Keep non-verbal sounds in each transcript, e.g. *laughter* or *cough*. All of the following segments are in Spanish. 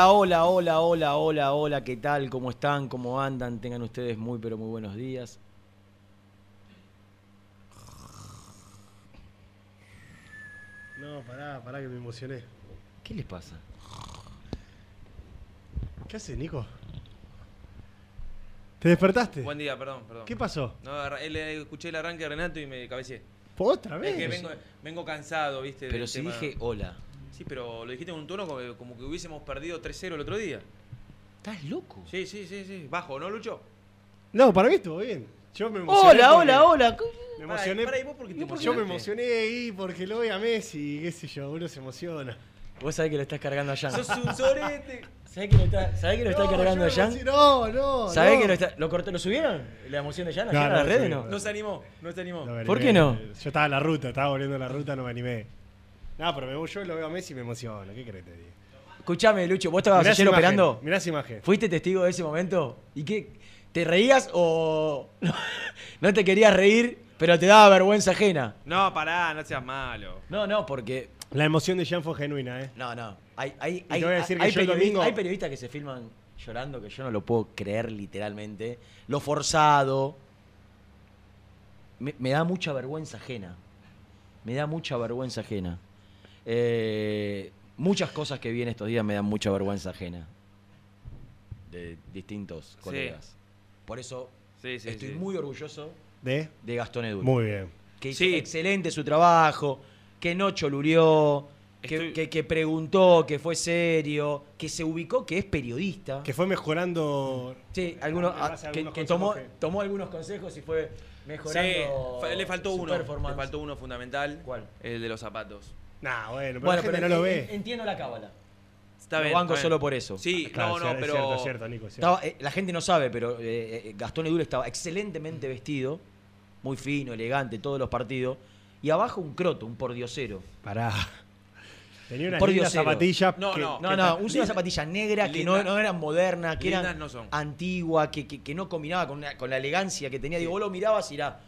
Hola, hola, hola, hola, hola, hola, ¿qué tal? ¿Cómo están? ¿Cómo andan? Tengan ustedes muy, pero muy buenos días. No, pará, pará que me emocioné. ¿Qué les pasa? ¿Qué haces, Nico? ¿Te despertaste? Buen día, perdón, perdón. ¿Qué pasó? No, arra- él, eh, escuché el arranque de Renato y me cabeceé. ¿Otra Es vez? que vengo, vengo cansado, ¿viste? Pero del si tema- dije hola. Sí, pero lo dijiste con un tono como, como que hubiésemos perdido 3-0 el otro día. ¿Estás loco? Sí, sí, sí, sí. Bajo, ¿no, Lucho? No, para mí estuvo bien. Yo me emocioné. Hola, porque- hola, hola. Me emocioné. pará, ¿y vos por qué te Yo me emocioné ahí porque lo voy a Messi, qué sé yo, uno se emociona. Vos sabés que lo estás cargando a Jan. ¡Sos un sorete! ¿Sabés que lo está, sabés que lo está No, cargando a yo me Jan? emocioné- No, no. ¿Sabés no. que lo está. ¿Lo, cortó, ¿Lo subieron? ¿La emoción de Jan No, ayer a no, las redes no? No se animó, no se animó. No ¿Por qué no? Yo estaba en la ruta, estaba volviendo a la ruta, no me animé. No, pero me voy, yo lo veo a Messi y me emociono. ¿Qué querés que te? Escuchame, Lucho, ¿vos estabas Mirá ayer imagen, operando? Mirá esa imagen. ¿Fuiste testigo de ese momento? ¿Y qué? ¿Te reías o *laughs* no te querías reír, pero te daba vergüenza ajena? No, pará, no seas malo. No, no, porque. La emoción de Jan fue genuina, ¿eh? No, no. Hay, hay, hay, te voy a decir que hay periodistas- domingo- hay periodistas que se filman llorando que yo no lo puedo creer literalmente. Lo forzado. Me, me da mucha vergüenza ajena. Me da mucha vergüenza ajena. Eh, muchas cosas que vi en estos días me dan mucha vergüenza ajena. De distintos colegas. Por eso Sí, sí, estoy sí. muy orgulloso ¿De? de Gastón Edul. Muy bien. Que hizo Sí. excelente su trabajo, que no cholurió, que, Estoy- que- que preguntó, que fue serio, que se ubicó, que es periodista. Que fue mejorando. Sí, algunos, a ah, que, algunos que consejos tomó, que- tomó algunos consejos y fue mejorando. Le faltó su uno. Le faltó uno fundamental. ¿Cuál? El de los zapatos. Nah, bueno, pero Bueno, la gente pero no lo ve. entiendo la cábala. Está Lo bien. banco está bien. solo por eso. Sí, Claro, no, no, es pero. cierto, es cierto, Nico, es cierto. Estaba- eh, la gente no sabe, pero eh, eh, Gastón Edul estaba excelentemente vestido, muy fino, elegante, todos los partidos. Y abajo un croto, un pordiosero. Pará. Tenía unas lindas zapatillas. No, que- no. No, que no, una zapatilla negra que no, no eran modernas, que eran no son. antigua, que, que, que no combinaba con, una- con la elegancia que tenía. Digo, vos lo mirabas y era,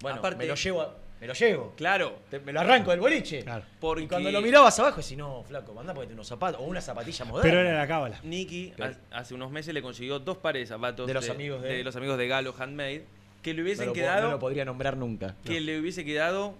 bueno, Aparte- me lo llevo, a- me lo llevo. Claro. Te- me lo arranco del boliche. Claro. Porque Y cuando lo mirabas abajo, decís, no, flaco, manda ponete unos zapatos o una zapatilla moderna. Pero era la cábala. Nicky Pero- hace unos meses le consiguió dos pares de zapatos De los amigos de- los amigos de Galo Handmade que le hubiesen quedado no lo podría nombrar nunca. que le hubiese quedado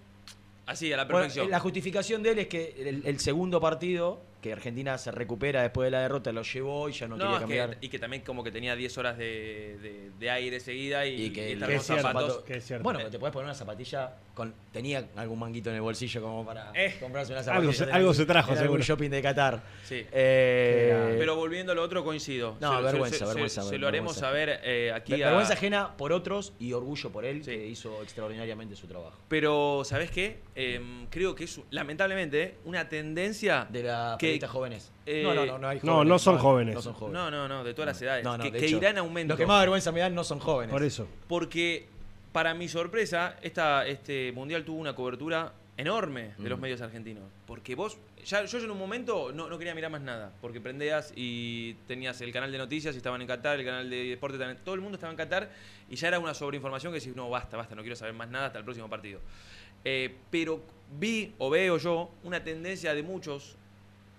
así a la Bueno, perfección. la justificación de él es que el, el segundo partido, que Argentina se recupera después de la derrota, lo llevó y ya no, No, quería que- cambiar. y que también como que tenía 10 horas de, de- de aire seguida y, Y que y que con es cierto, zapatos. zapato- que es cierto. Bueno, te podés poner una zapatilla con. Tenía algún manguito en el bolsillo como para Eh, comprarse una algo se- algo se trajo, en algún seguro. shopping de Qatar. Sí. Eh, Pero volviendo a lo otro, coincido. No, Se- vergüenza, se, se- vergüenza, Se, lo haremos saber eh, aquí ver- a... vergüenza ajena por otros y orgullo por él, Sí. que hizo extraordinariamente su trabajo. Pero, ¿sabes qué? Em, creo que es, lamentablemente, una tendencia... De las Que- jóvenes. eh, no, no, no, no hay no, jóvenes. no son jóvenes. No son jóvenes. No, no, no, de todas las edades. No, no, que de que hecho, irá en aumento. Los que más vergüenza me dan no son jóvenes. Por eso. Porque, para mi sorpresa, esta, este mundial tuvo una cobertura enorme de los medios argentinos. Porque vos, ya, yo en un momento no, no quería mirar más nada. Porque prendías y tenías el canal de noticias y estaban en Qatar, el canal de deporte también. Todo el mundo estaba en Qatar y ya era una sobreinformación que decís, no, basta, basta, no quiero saber más nada hasta el próximo partido. Eh, pero vi o veo yo una tendencia de muchos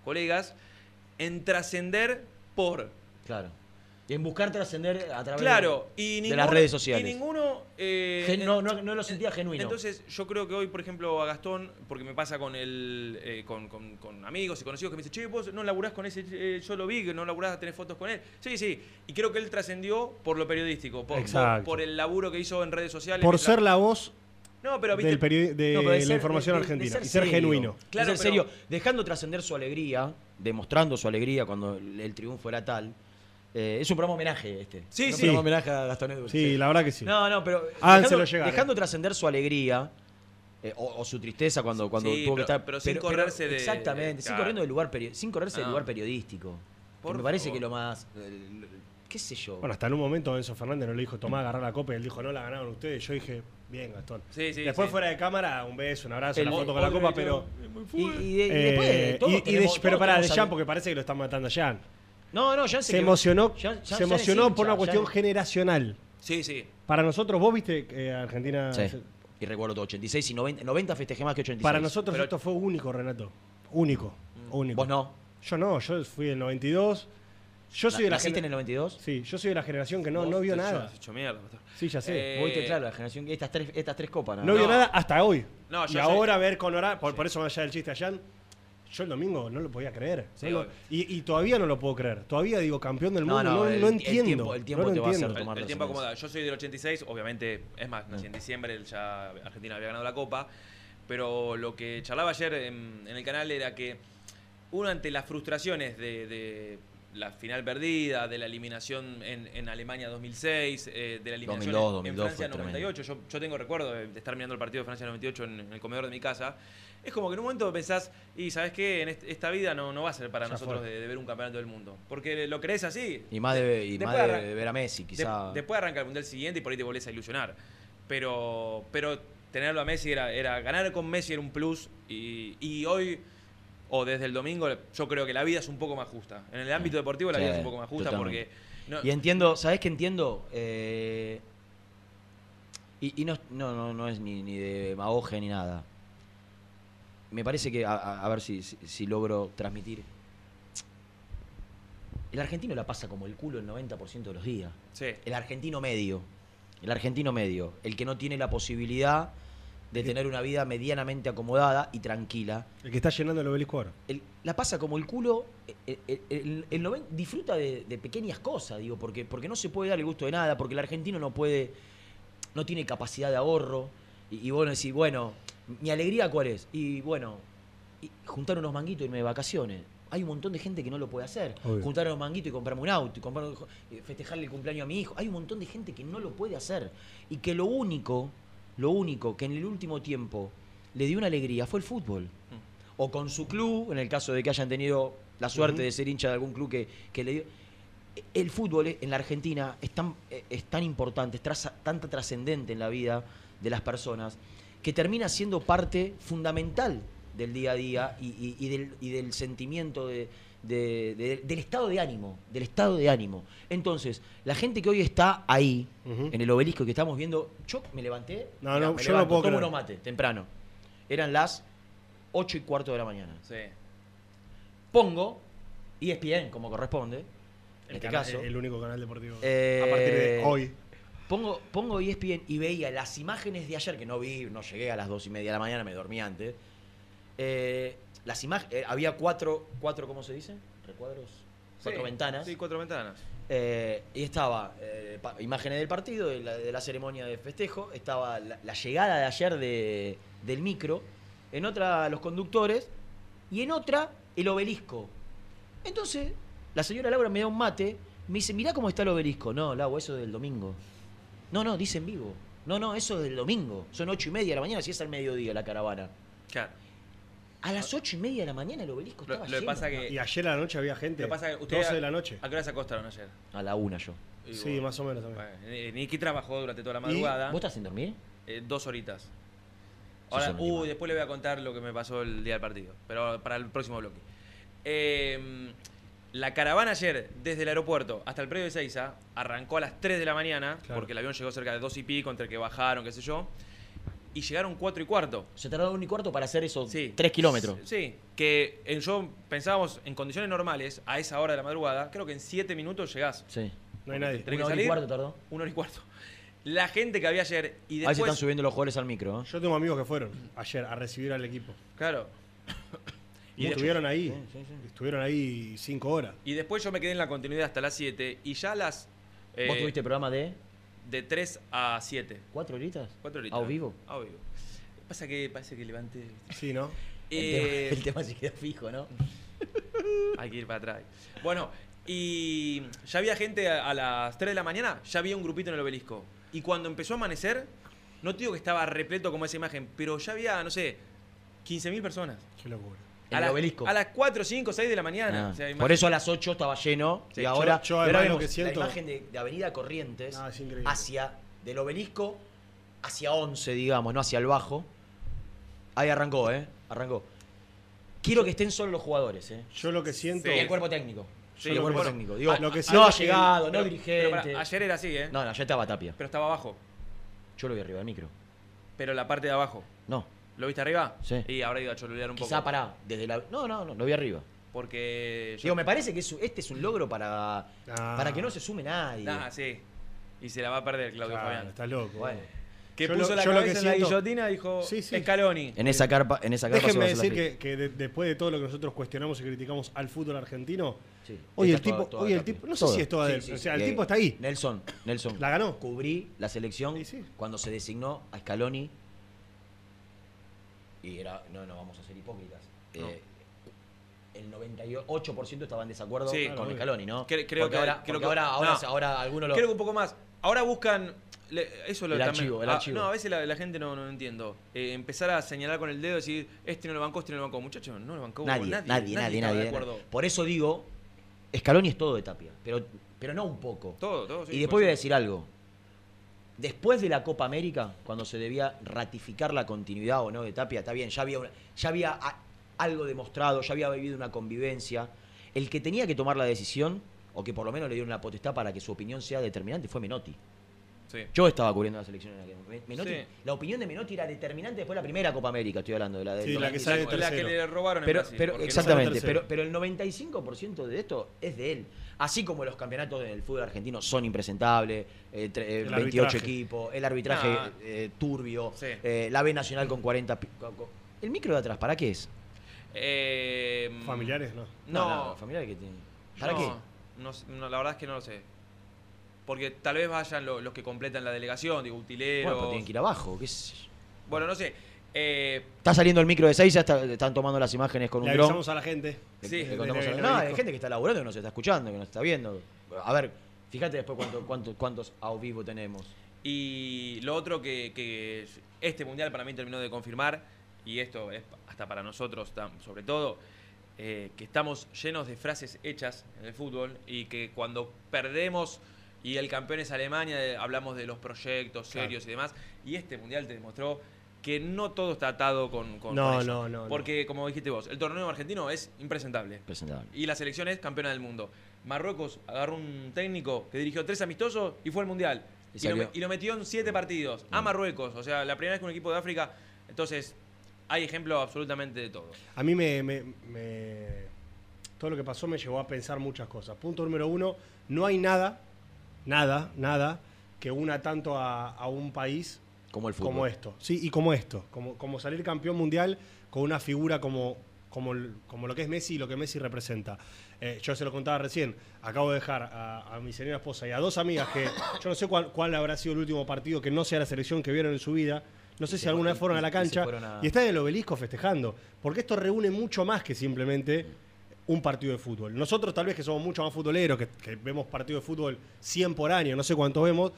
colegas en trascender por Claro. En buscar trascender a través Claro, de, y de ninguno, las redes sociales. Y ninguno. eh, Gen- no, no, no lo sentía genuino. Entonces, yo creo que hoy, por ejemplo, a Gastón, porque me pasa con el eh, con, con- con amigos y conocidos que me dicen, che, vos no laburás con ese, eh, yo lo vi, que no laburás, tenés fotos con él. Sí, sí. Y creo que él trascendió por lo periodístico, por, por, el laburo que hizo en redes sociales. Por ser la voz No, pero viste. del de No, pero de la ser- información de- de- de argentina ser y ser serio. genuino. De Claro, ser pero- serio, dejando trascender su alegría, demostrando su alegría cuando el, el triunfo era tal. Eh, es un programa homenaje este. Sí, un sí. programa homenaje a Gastón Edwards. Sí, la verdad que sí. No, no, pero Háganselo dejando, llegar, dejando trascender su alegría eh, o, o su tristeza cuando, cuando Sí, tuvo que pero- estar. pero sin correrse de- Exactamente, sin claro. corriendo del lugar peri- sin correrse del lugar periodístico. Que Por me parece favor. que lo más. qué sé yo. Bueno, hasta en un momento Enzo Fernández no le dijo, tomá, agarrar la copa y él dijo, no la ganaron ustedes. Yo dije, bien, Gastón. Sí, sí, Después sí. fuera de cámara, un beso, un abrazo, El- una foto con la copa, pero... y, eh, después y- y de- tenemos- pero pará, de al- porque parece que lo están matando a Jan. No, no, ya Se que- emocionó, Jan- Jan- se Jan emocionó hincha, por una Jan- cuestión generacional. Sí, sí. Para nosotros, vos viste que Argentina... Sí. Y recuerdo todo, 86 y 90, 90 festejé más que 86. Para nosotros Pero- esto fue único, Renato. Único. Único. Vos no. Yo no, yo fui del 92. Yo soy de la ¿Naciste en el 92? Sí, yo soy de la generación que no, no vio nada. hecho mierda. Sí, ya sé. Eh, Vos viste, claro, la generación, estas tres, estas tres copas. no más. vio no. nada hasta hoy. No, y yo sé- ahora ver con hora, por, por eso más allá del chiste allá, yo el domingo no lo podía creer. Sí, No obvio. y, y todavía no lo puedo creer. Todavía digo campeón del No, mundo. no, No, el- no el entiendo. tiempo- el tiempo no te va a hacer tomar El, el tiempo acomoda. Yo soy del 86, obviamente, es más, nací en diciembre, ya Argentina había ganado la Copa, pero lo que charlaba ayer en, en el canal era que uno ante las frustraciones de, de la final perdida, de la eliminación en, en Alemania 2006, eh, de la eliminación 2002, en- 2002 en Francia fue tremendo. 98, yo, yo tengo recuerdo de, estar mirando el partido de Francia 98 en, en el comedor de mi casa, es como que en un momento pensás, y sabes qué, en est- esta vida no, no va a ser para Ya nosotros de, de ver un campeonato del mundo, porque lo crees así, Y más de, y más de, ver a Messi, de- quizá. después arranca el mundial siguiente y por ahí te volvés a ilusionar. Pero, pero tenerlo a Messi era, era ganar con Messi era un plus. Y, y hoy o desde el domingo yo creo que la vida es un poco más justa. En el ámbito deportivo la Sí, vida es un poco más justa porque no- Y entiendo, ¿sabés qué entiendo? Eh, y y no, no, no, no es ni, ni de demagogia ni nada. Me parece que, a ver si, si, si logro transmitir. El argentino la pasa como el culo el 90% de los días. sí. El argentino medio. El argentino medio. El que no tiene la posibilidad de tener una vida medianamente acomodada y tranquila. El que está llenando el obelisco ahora. el- la pasa como el culo, el, el- el- el noven- disfruta de, de pequeñas cosas, digo, porque, porque no se puede dar el gusto de nada, porque el argentino no puede, no tiene capacidad de ahorro, y, y vos decís, bueno, mi alegría cuál es, y bueno, y juntar unos manguitos y irme de vacaciones. Hay un montón de gente que no lo puede hacer. Obvio. Juntar unos manguitos y comprarme un auto, y comprar, festejarle el cumpleaños a mi hijo. Hay un montón de gente que no lo puede hacer. Y que lo único, lo único que en el último tiempo le dio una alegría fue el fútbol o con su club, en el caso de que hayan tenido la suerte de ser hincha de algún club que, que le dio. El fútbol en la Argentina es tan, es tan importante, es traza- tanta trascendente en la vida de las personas, que termina siendo parte fundamental del día a día y, y- y del, y del sentimiento de, de- de- del estado de ánimo, del estado de ánimo. Entonces, la gente que hoy está ahí, en el obelisco que estamos viendo, yo me levanté, No, mirá, no, me yo no puedo tomo unos mate, temprano. Eran las 8 y cuarto de la mañana. Sí. Pongo E ESPN, como corresponde, en este canal- caso. el único canal deportivo. Eh, a partir de hoy. Pongo, pongo ESPN y veía las imágenes de ayer, que no vi, no llegué a las dos y media de la mañana, me dormí antes. Eh, las imágenes, había cuatro, cuatro, ¿cómo se dice? Recuadros. Cuatro Sí, ventanas. Sí, cuatro ventanas. Eh, y estaba eh, imágenes del partido, de la, de la ceremonia de festejo, estaba la, la llegada de ayer de- del micro, en otra los conductores y en otra el obelisco. Entonces, la señora Laura me da un mate, me dice, mirá cómo está el obelisco. No, Lau, eso es del domingo. No, no, dice en vivo. No, no, eso es del domingo. Son ocho y media de la mañana, si es al mediodía la caravana. Claro. A las ocho y media de la mañana el obelisco Lo, estaba lo que lleno. pasa que. Y ayer a la noche había gente. Lo que pasa que ustedes. 12 de la noche. ¿A qué hora se acostaron ayer? A la una yo. Y Sí, más o menos también. Bueno, trabajó durante toda la ¿Y? madrugada. ¿Vos estás sin dormir? Eh, dos horitas. Ahora, uy, después le voy a contar lo que me pasó el día del partido. Pero para el próximo bloque. Eh, la caravana ayer, desde el aeropuerto hasta el predio de Seiza, arrancó a las 3 de la mañana, Claro. porque el avión llegó cerca de dos y pico, entre que bajaron, qué sé yo. Y llegaron cuatro y cuarto. Se tardaron un y cuarto para hacer esos Sí. tres kilómetros. Sí, que en, yo pensábamos en condiciones normales, a esa hora de la madrugada, creo que en siete minutos llegás. Sí. No hay nadie. Una hora y cuarto tardó. Una hora y cuarto. La gente que había ayer y Ahí se después... están subiendo los jugadores al micro. ¿eh? Yo tengo amigos que fueron ayer a recibir al equipo. Claro. *coughs* Y, estuvieron ahí. Sí, sí, sí. Estuvieron ahí cinco horas. Y después yo me quedé en la continuidad hasta las 7 y ya las... eh, ¿Vos tuviste programa de De 3 a 7. cuatro horitas? Cuatro horitas. ¿A vivo? A vivo. Pasa que parece que levanté... Sí, ¿no? El, Eh, tema, *laughs* el tema se queda fijo, ¿no? *laughs* Hay que ir para atrás. Bueno, y ya había gente a, a las 3 de la mañana, ya había un grupito en el obelisco. Y cuando empezó a amanecer, no te digo que estaba repleto como esa imagen, pero ya había, no sé, 15.000 personas. Qué locura. En a el las- obelisco. A las 4, 5, 6 de la mañana. Ah, O sea, por eso a las 8 estaba lleno Sí, y yo- ahora yo y ahora además lo vemos que siento- la imagen de, de Avenida Corrientes Ah, hacia del obelisco hacia 11, digamos, no hacia el bajo. Ahí arrancó, ¿eh? Arrancó. Quiero que estén solo los jugadores, ¿eh? Yo lo que siento. Y el cuerpo técnico. Sí, el cuerpo bueno, técnico. Digo, lo que no ha es que- llegado, no Pero- dirigente. pero pará, ayer era así, ¿eh? No, no, ya estaba Tapia. Pero estaba abajo. Yo lo vi arriba del micro. Pero la parte de abajo. No, ¿Lo viste arriba? Sí. Y ahora iba a cholulear un quizá poco. pará. Desde la... No, no, no, lo vi arriba. Porque. yo- Digo, me parece que es- este es un logro para, Ah. para que no se sume nadie. Ah, sí. Y se la va a perder Claudio Claro, Fabián. estás loco. Bueno. Que Yo puso lo- la yo lo cabeza que en la siento- guillotina dijo Sí, sí. Scaloni. En esa carpa, en esa carpa se va a Déjenme hacer la decir fiesta. que, que de- después de todo lo que nosotros cuestionamos y criticamos al fútbol argentino, Sí, hoy el está toda- tipo, toda hoy el tipo, no sé si es toda Sí, sí, o sí. sea, el Eh, tipo está ahí. Nelson, Nelson. ¿La ganó? Cubrí la selección Sí, sí. cuando se designó a Scaloni. Y era, no, no vamos a ser hipócritas. No. Eh, el 98% estaba en desacuerdo Sí, con claro, Scaloni, ¿no? Cre- creo porque que- ahora, creo porque que- ahora, ahora, no. ahora algunos lo. Creo que un poco más. Ahora buscan. eso lo El también- archivo, el ah, archivo. No, a veces la, la gente no, no entiendo. Eh, empezar a señalar con el dedo y decir, este no lo bancó, este no lo bancó. Muchachos, no lo bancó nadie, nadie. nadie, nadie, nadie. de acuerdo. Por eso digo, Scaloni es todo de Tapia, pero, pero no un poco. Todo, todo. sí, y después voy a decir algo. Después de la Copa América, cuando se debía ratificar la continuidad o no de Tapia, está bien, ya había, ya había algo demostrado, ya había vivido una convivencia. El que tenía que tomar la decisión, o que por lo menos le dieron la potestad para que su opinión sea determinante, fue Menotti. Sí. Yo estaba cubriendo la selección en aquel momento. Menotti, Sí. La opinión de Menotti era determinante después de la primera Copa América, estoy hablando de la de Sí, la que sale La, la que tercero. le robaron en pero, Brasil, pero no- exactamente, pero, pero el 95% de esto es de él. Así como los campeonatos del fútbol argentino son impresentables, eh, tre- eh, El 28 arbitraje. equipos, el arbitraje Ah. eh, turbio, Sí. eh, la B Nacional con 40... pi- co- co- ¿El micro de atrás para qué es? Eh, Familiares, ¿no? No. familiar que tiene. ¿Para no, qué? No, no, la verdad es que no lo sé. Porque tal vez vayan lo- los que completan la delegación, digo, utileros. Bueno, pero tienen que ir abajo. ¿qué sé yo? Bueno, no sé. Eh, Está saliendo el micro de 6, ya está- están tomando las imágenes con Le un dron. a la gente. Le- Sí. le contamos Desde a- el No, hay gente que está laburando, que nos está escuchando, que nos está viendo. A ver, fíjate después cuánto, cuánto- cuántos a vivo tenemos. Y lo otro que, que este mundial para mí terminó de confirmar, y esto es hasta para nosotros sobre todo, eh, que estamos llenos de frases hechas en el fútbol y que cuando perdemos y el campeón es Alemania, eh, hablamos de los proyectos Claro. serios y demás, y este mundial te demostró que no todo está atado con, con, No, con eso. no, no, no. Porque, como dijiste vos, el torneo argentino es impresentable. Presentable. Y la selección es campeona del mundo. Marruecos agarró un técnico que dirigió tres amistosos y fue al Mundial. Y Y, lo, y metió en siete partidos. A Marruecos. O sea, la primera vez que un equipo de África. Entonces, hay ejemplo absolutamente de todo. A mí me, me- me- Todo lo que pasó me llevó a pensar muchas cosas. Punto número uno, no hay nada, nada, nada, que una tanto a, a un país Como el fútbol. como esto. Sí, y como esto. Como, como salir campeón mundial con una figura como, como, como lo que es Messi y lo que Messi representa. Eh, yo se lo contaba recién. Acabo de dejar a, a mi señora esposa y a dos amigas que yo no sé cuál, cuál habrá sido el último partido que no sea la selección que vieron en su vida. No sé si alguna vez fueron a la y cancha a- y están en el obelisco festejando. Porque esto reúne mucho más que simplemente un partido de fútbol. Nosotros tal vez que somos mucho más futboleros, que, que vemos partidos de fútbol 100 por año, no sé cuántos vemos,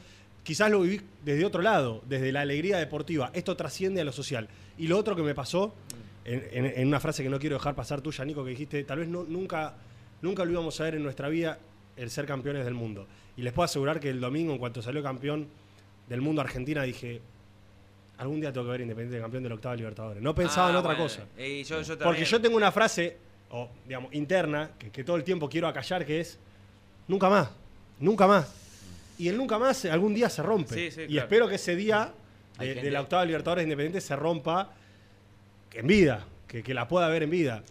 quizás lo vivís desde otro lado, desde la alegría deportiva. Esto trasciende a lo social. Y lo otro que me pasó, en, en- en una frase que no quiero dejar pasar tuya, Nico, que dijiste, tal vez no- nunca, nunca lo íbamos a ver en nuestra vida, el ser campeones del mundo. Y les puedo asegurar que el domingo, en cuanto salió campeón del mundo Argentina, dije, algún día tengo que ver Independiente campeón del octavo Libertadores. No pensaba Ah, en otra bueno. cosa. Y yo, yo Porque yo tengo una frase, o digamos, interna, que, que todo el tiempo quiero acallar, que es nunca más, nunca más. Y el nunca más algún día se rompe. Sí, sí, y claro. espero que ese día de, de la octava Libertadores Independiente se rompa en vida, que, que la pueda ver en vida.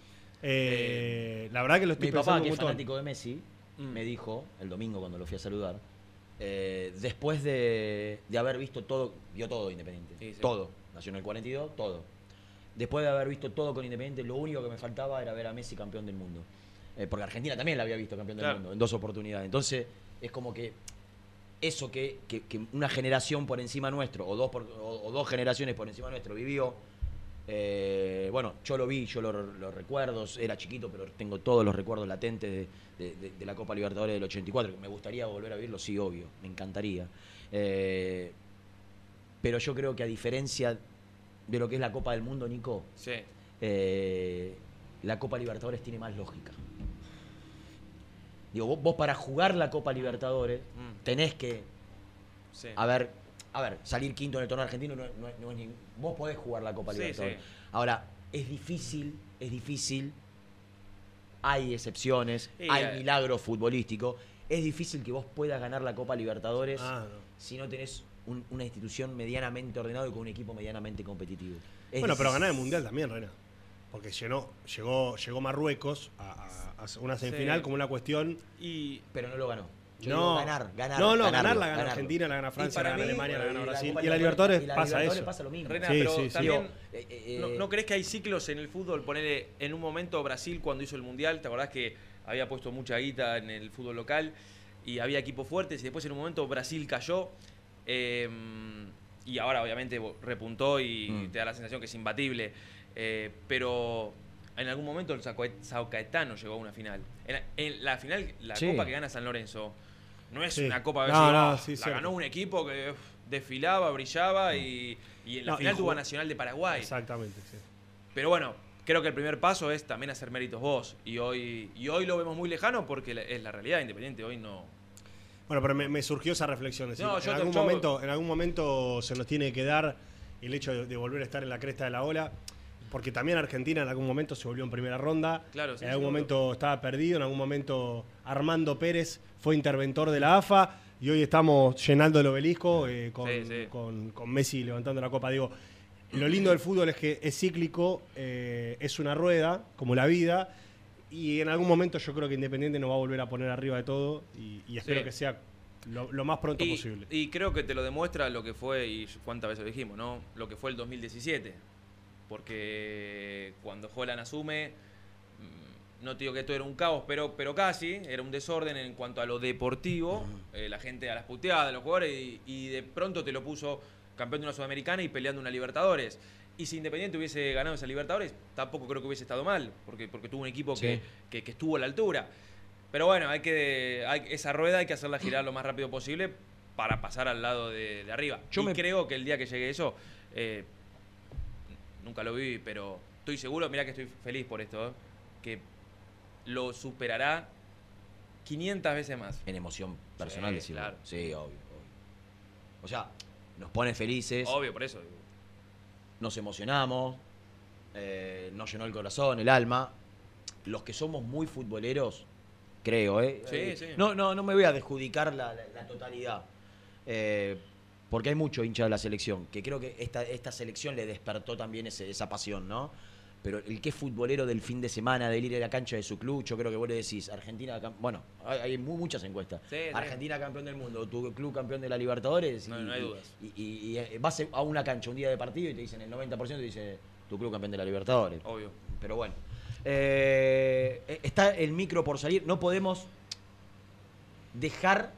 Eh, la verdad que lo estoy Mi pensando papá, que es fanático de Messi, Mm. me dijo el domingo cuando lo fui a saludar, eh, después de, de haber visto todo, vio todo Independiente, sí. todo, nació en el 42, todo. Después de haber visto todo con Independiente, lo único que me faltaba era ver a Messi campeón del mundo. Eh, porque Argentina también la había visto campeón del Claro. mundo en dos oportunidades. Entonces, es como que eso que, que- que una generación por encima nuestro, o dos, por- o, o dos generaciones por encima nuestro, vivió. eh, bueno, yo lo vi, yo lo, lo recuerdo, era chiquito, pero tengo todos los recuerdos latentes de, de- de- de la Copa Libertadores del 84. que Me gustaría volver a vivirlo, sí, obvio, me encantaría. Eh, pero yo creo que a diferencia de lo que es la Copa del Mundo, Nico, Sí. eh, la Copa Libertadores tiene más lógica. Digo, vos, vos para jugar la Copa Libertadores Mm. tenés que, Sí. a ver, a ver, salir quinto en el torneo argentino no, no es- no es ni- vos podés jugar la Copa Sí, Libertadores. sí. Ahora, es difícil, es difícil, hay excepciones, hay eh. milagros futbolísticos, es difícil que vos puedas ganar la Copa Libertadores Ah, no. si no tenés un- una institución medianamente ordenada y con un equipo medianamente competitivo. Es Bueno, pero ganar el Mundial también, Rena. Porque llenó, llegó, llegó Marruecos a, a- a una semifinal Sí. como una cuestión. Y Pero no lo ganó. Yo no, digo ganar, ganar. No, no, ganar la gana. Argentina, la gana Francia, la gana mí, Alemania, la gana Brasil. Y la Libertadores y la pasa Libertadores eso. pasa lo mismo. Rena, Sí, pero sí, también. Eh, eh, ¿no, eh, no crees que hay ciclos en el fútbol? Ponele, en un momento Brasil cuando hizo el Mundial, ¿te acordás que había puesto mucha guita en el fútbol local y había equipos fuertes y después en un momento Brasil cayó eh, y ahora obviamente repuntó y Mm. te da la sensación que es imbatible, eh, pero en algún momento el Sao Sao Caetano llegó a una final. En la, en la final, la Sí. copa que gana San Lorenzo, no es Sí. una copa que No, decís, no, "Ah, sí, la cierto. ganó un equipo que uf, desfilaba, brillaba y, y en la No, final tuvo a Nacional de Paraguay. Exactamente, sí. Pero bueno, creo que el primer paso es también hacer méritos vos. Y hoy, y hoy lo vemos muy lejano porque es la realidad independiente. Hoy no. Bueno, pero me, me surgió esa reflexión. es decir, No, en, yo te- algún yo- momento, en algún momento se nos tiene que dar el hecho de, de volver a estar en la cresta de la ola. Porque también Argentina en algún momento se volvió en primera ronda. Claro, sí, en algún seguro. momento estaba perdido. En algún momento Armando Pérez fue interventor de la AFA. Y hoy estamos llenando el obelisco eh, con, Sí, sí. Con, con Messi levantando la copa. Digo, lo lindo del fútbol es que es cíclico, eh, es una rueda, como la vida. Y en algún momento yo creo que Independiente nos va a volver a poner arriba de todo. Y, y espero Sí. que sea lo, lo más pronto Y, posible. y creo que te lo demuestra lo que fue, y cuántas veces lo dijimos, ¿no? Lo que fue el 2017. Porque cuando Holland asume, mm, no te digo que esto era un caos, pero, pero casi, era un desorden en cuanto a lo deportivo. Eh, la gente a las puteadas, los jugadores, y, y de pronto te lo puso campeón de una Sudamericana y peleando una Libertadores. Y si Independiente hubiese ganado esa Libertadores, tampoco creo que hubiese estado mal, porque, porque tuvo un equipo que, Sí. que- que estuvo a la altura. Pero bueno, hay que, hay- esa rueda hay que hacerla girar lo más rápido posible para pasar al lado de, de arriba. Yo y me- creo que el día que llegue eso, eh, nunca lo viví, pero estoy seguro, mira que estoy feliz por esto, ¿eh? que lo superará 500 veces más. En emoción personal, Sí, decirlo. claro. Sí, obvio, obvio. O sea, nos pone felices. Obvio, por eso. Nos emocionamos, eh, nos llenó el corazón, el alma. Los que somos muy futboleros, creo, ¿eh? Sí, Eh, sí. No, no, no me voy a la, la- la totalidad. Eh, porque hay mucho hincha de la selección, que creo que esta, esta selección le despertó también ese- esa pasión, ¿no? Pero el que es futbolero del fin de semana, de ir a la cancha de su club, yo creo que vos le decís, Argentina, bueno, hay, hay mu- muchas encuestas. Sí, sí. Argentina campeón del mundo, tu club campeón de la Libertadores. No, y, no hay dudas. Y, y- y, eh, vas a una cancha un día de partido y te dicen el 90% te dice tu club campeón de la Libertadores. Obvio. Pero bueno. Eh, eh, está el micro por salir. No podemos dejar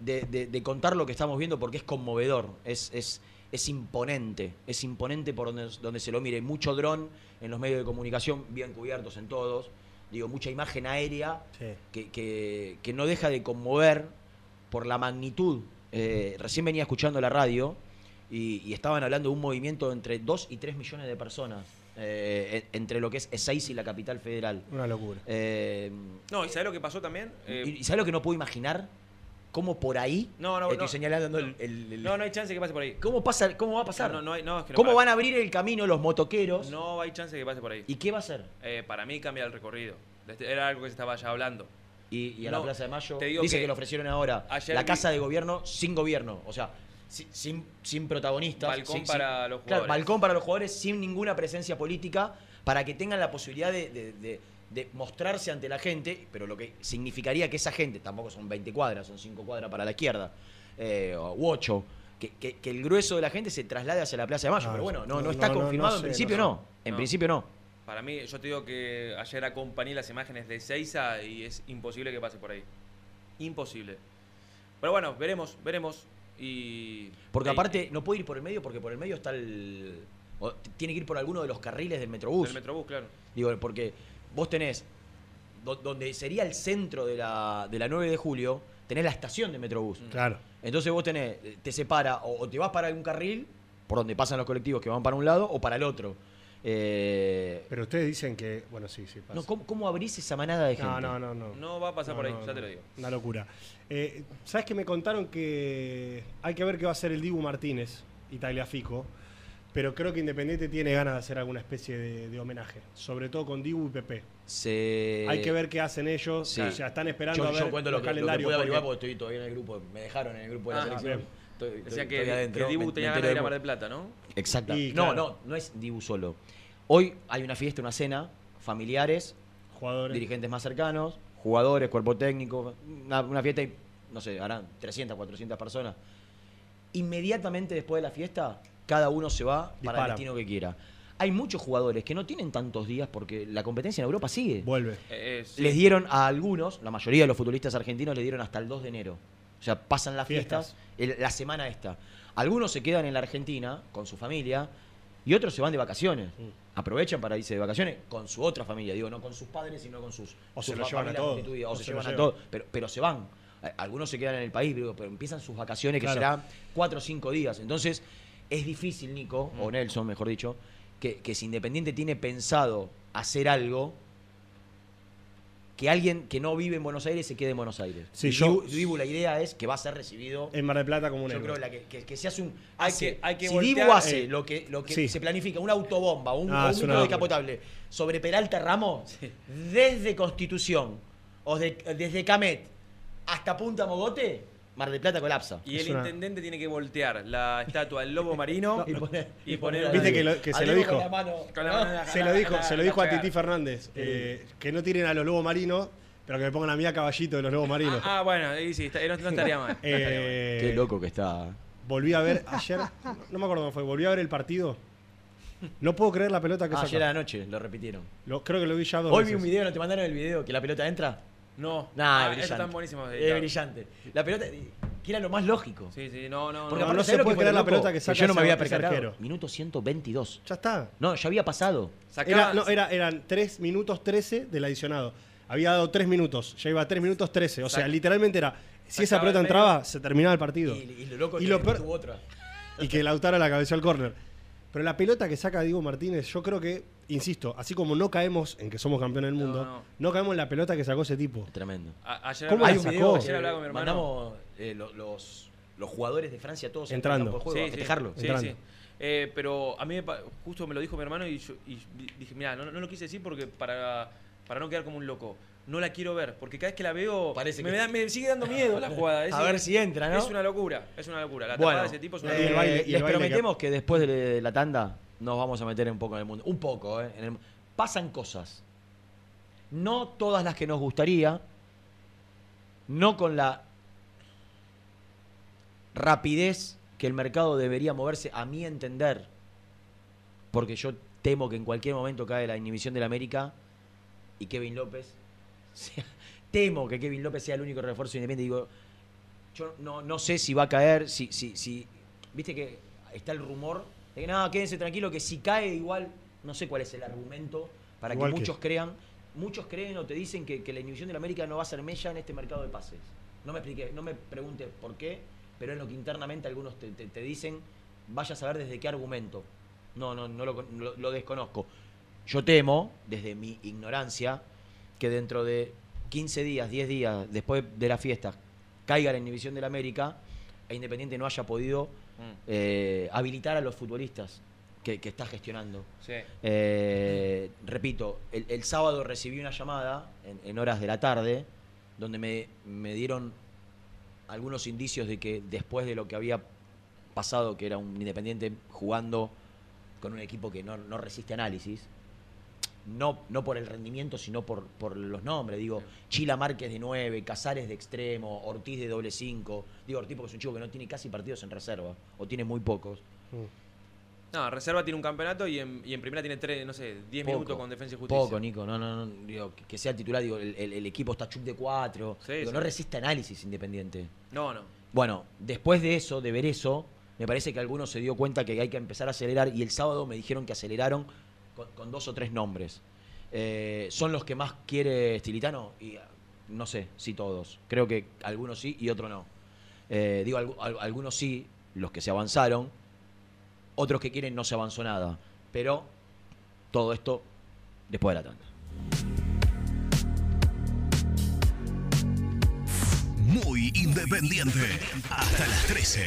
de, de- de contar lo que estamos viendo porque es conmovedor. Es, es, es imponente. Es imponente por donde, donde se lo mire. Mucho dron en los medios de comunicación, bien cubiertos en todos. Digo, mucha imagen aérea Sí. que, que- que no deja de conmover por la magnitud. Eh, recién venía escuchando la radio y, y estaban hablando de un movimiento entre 2 y 3 millones de personas eh, en- entre lo que es Ezeiza y la capital federal. Una locura. Eh, No, ¿y sabes lo que pasó también? Eh, ¿Y y sabes lo que no puedo imaginar? ¿Cómo por ahí No, no, estoy no. señalando el, el- el- no, no hay chance que pase por ahí. ¿Cómo, pasa, ¿Cómo va a pasar? No, no, hay- no, es que no ¿Cómo van a abrir el camino los motoqueros? No hay chance que pase por ahí. ¿Y qué va a hacer? Eh, para mí cambia el recorrido. Este- Era algo que se estaba ya hablando. Y, y a la No, Plaza de Mayo te digo dice que, que lo ofrecieron ahora. ayer la vi- casa de gobierno sin gobierno. O sea, si- sin, sin protagonistas. Balcón sin- para los Claro, jugadores. balcón para los jugadores sin ninguna presencia política para que tengan la posibilidad de, de- de- de mostrarse ante la gente, pero lo que significaría que esa gente, tampoco son 20 cuadras, son 5 cuadras para la izquierda, eh, u 8, que, que- que el grueso de la gente se traslade hacia la Plaza de Mayo. Ah, pero bueno, no, no, no está no, confirmado, no en sé, principio no. En No. principio no. Para mí, yo te digo que ayer acompañé las imágenes de Seiza y es imposible que pase por ahí. Imposible. Pero bueno, veremos, veremos. Y. Porque aparte no puede ir por el medio porque por el medio está el... o tiene que ir por alguno de los carriles del Metrobús. El Metrobús, claro. Digo, porque vos tenés, do- donde sería el centro de la, de la 9 de julio, tenés la estación de Metrobús. Claro. Entonces vos tenés, te separa, o, o te vas para un carril, por donde pasan los colectivos que van para un lado, o para el otro. Eh, Pero ustedes dicen que. Bueno, sí, sí. Pasa. no, ¿cómo, cómo abrís esa manada de gente? no, no, no, no. No va a pasar No, por ahí, no, ya te lo digo. Una locura. Eh, ¿Sabes que me contaron que hay que ver qué va a hacer el Dibu Martínez y Tagliafico? Pero creo que Independiente tiene ganas de hacer alguna especie de, de homenaje. Sobre todo con Dibu y Pepe. Se- Hay que ver qué hacen ellos. Sí. O sea, están esperando yo, a ver yo cuento lo los que, lo averiguar porque- porque estoy todavía en el grupo. Me dejaron en el grupo de la Ah, selección. bien. Estoy- estoy- Decía que, adentro, que Dibu me- tenía me ganas de ir a Mar de- del Plata, ¿no? Exacto. Y, no, no, no es Dibu solo. Hoy hay una fiesta, una cena, familiares, Jugadores. dirigentes más cercanos, jugadores, cuerpo técnico, una, una fiesta y, no sé, harán 300, 400 personas. Inmediatamente después de la fiesta, cada uno se va para el destino que quiera. Hay muchos jugadores que no tienen tantos días porque la competencia en Europa sigue. Vuelve. Eh, eh, sí. Les dieron a algunos, la mayoría de los futbolistas argentinos, le dieron hasta el 2 de enero. O sea, pasan las Fiestas. fiestas, el- la semana esta. Algunos se quedan en la Argentina con su familia y otros se van de vacaciones. Mm. Aprovechan para irse de vacaciones con su otra familia. Digo, no con sus padres, sino con sus, O sus se lo llevan a familias todos. constituidas, O, O se, llevan a todos. Pero, pero se van. Algunos se quedan en el país, pero, empiezan sus vacaciones, que Claro. serán cuatro o cinco días. Entonces, es difícil, Nico, Mm. o Nelson, mejor dicho, que, que si Independiente tiene pensado hacer algo, que alguien que no vive en Buenos Aires se quede en Buenos Aires. Sí, Y yo- Dibu- la idea es que va a ser recibido. En Mar del Plata como un Yo héroe. creo la que, que- que se hace un. Hay hace- que- hay que si voltear, Dibu hace eh, lo que, lo que sí. se planifica, una autobomba, un, Ah, un micro descapotable sobre Peralta Ramos, desde Constitución o de- desde Camet hasta Punta Mogote, Mar del Plata colapsa. Y Es el una- intendente tiene que voltear la estatua del lobo *laughs* marino Y poner- y poner. Viste que lo- que se lo dijo. con la mano, Con la ¿no? mano en la- Se lo dijo, se lo dijo a. Titi Fernández. eh, que no tiren a los lobos marinos, pero que me pongan a mí a caballito de los lobos marinos. Ah, bueno, ahí sí, está- no, no estaría mal. no estaría mal. Eh, Qué loco que está. Volví a ver ayer, no me acuerdo cómo fue, volví a ver el partido. No puedo creer la pelota que Ah, ayer a la noche lo repitieron. Lo- creo que lo vi ya dos Hoy veces. vi un video, ¿no te mandaron el video? Que la pelota entra. No, Nah, Ah, es brillante. Están buenísimos. Es brillante. La pelota, que era lo más lógico. Sí, sí, no, no. Porque No, no ¿sabés se lo que puede creer la pelota que saca yo no me había percatado. Minuto 122. Ya está. No, ya había pasado. Sacaba- Era, no, era, eran 3 minutos 13 del adicionado. Había dado 3 minutos, ya iba 3 minutos 13. O sea, Sac- literalmente era, si esa pelota entraba, se terminaba el partido. Y, y lo loco Y lo que peor- tuvo otra. y que Lautaro la cabeceó al córner. Pero la pelota que saca Diego Martínez, yo creo que, insisto, así como no caemos en que somos campeones del mundo, No, no, no. caemos en la pelota que sacó ese tipo. Tremendo. A- ayer ¿Cómo hablaba- la Hay un sacó? Ayer hablaba con mi hermano. mandamos eh, lo- los, los jugadores de Francia todos en el Entrando. de juego Sí, a sí. festejarlo. Sí, Entrando. sí. Eh, pero a mí justo me lo dijo mi hermano y, yo, y di- dije, mira, no, no lo quise decir porque para, para no quedar como un loco. No la quiero ver, porque cada vez que la veo Parece me, que- da- me sigue dando miedo la jugada. *laughs* Es A ver si entra, ¿no? Es una locura, es una locura. La Bueno, tapada de ese tipo es una eh, locura. el baile- y el les que- prometemos que... después de *laughs* la tanda nos vamos a meter un poco en el mundo. Un poco, ¿eh? En el- pasan cosas. No todas las que nos gustaría. No con la rapidez que el mercado debería moverse, a mi entender. Porque yo temo que en cualquier momento cae la inhibición del América y Kevin López. *laughs* sea- temo que Kevin López sea el único refuerzo independiente. Digo, yo no, no sé si va a caer, si, si, si. Viste que está el rumor de que nada, quédense tranquilo, que si cae igual, no sé cuál es el argumento para Igual que que- muchos crean. Muchos creen o te dicen que, que la inhibición del América no va a ser mella en este mercado de pases. No me expliqué, no me pregunte por qué, pero es lo que internamente algunos te, te- te dicen, vaya a saber desde qué argumento. No, no, no lo- lo desconozco. Yo temo, desde mi ignorancia, que dentro de 15 días, 10 días después de la fiesta, caiga la inhibición del América e Independiente no haya podido Mm, eh, habilitar a los futbolistas que, que está gestionando. sí. Eh, repito, el, el sábado recibí una llamada en, en horas de la tarde donde me, me dieron algunos indicios de que después de lo que había pasado, que era un Independiente jugando con un equipo que no, no resiste análisis, no, no por el rendimiento, sino por, por los nombres. Digo, Chila Márquez de 9, Casares de extremo, Ortiz de doble 5. Digo, Ortiz porque es un chico que no tiene casi partidos en reserva, o tiene muy pocos. No, Reserva tiene un campeonato y en, y en primera tiene tres, no sé, 10 Poco, minutos con defensa y justicia. Poco, Nico. No, no, no. Digo, que- que sea titular, digo, el, el- el equipo está chup de 4. Sí, digo, sí. no resiste análisis independiente. No, no. Bueno, después de eso, de ver eso, me parece que algunos se dio cuenta que hay que empezar a acelerar y el sábado me dijeron que aceleraron con, dos o tres nombres. Eh, ¿Son los que más quiere Stilitano? Y ah, no sé, si todos. Creo que algunos sí y otros no. Eh, digo, algu- al- algunos sí, los que se avanzaron. Otros que quieren no se avanzó nada. Pero todo esto después de la tanda. Muy independiente. Hasta las 13.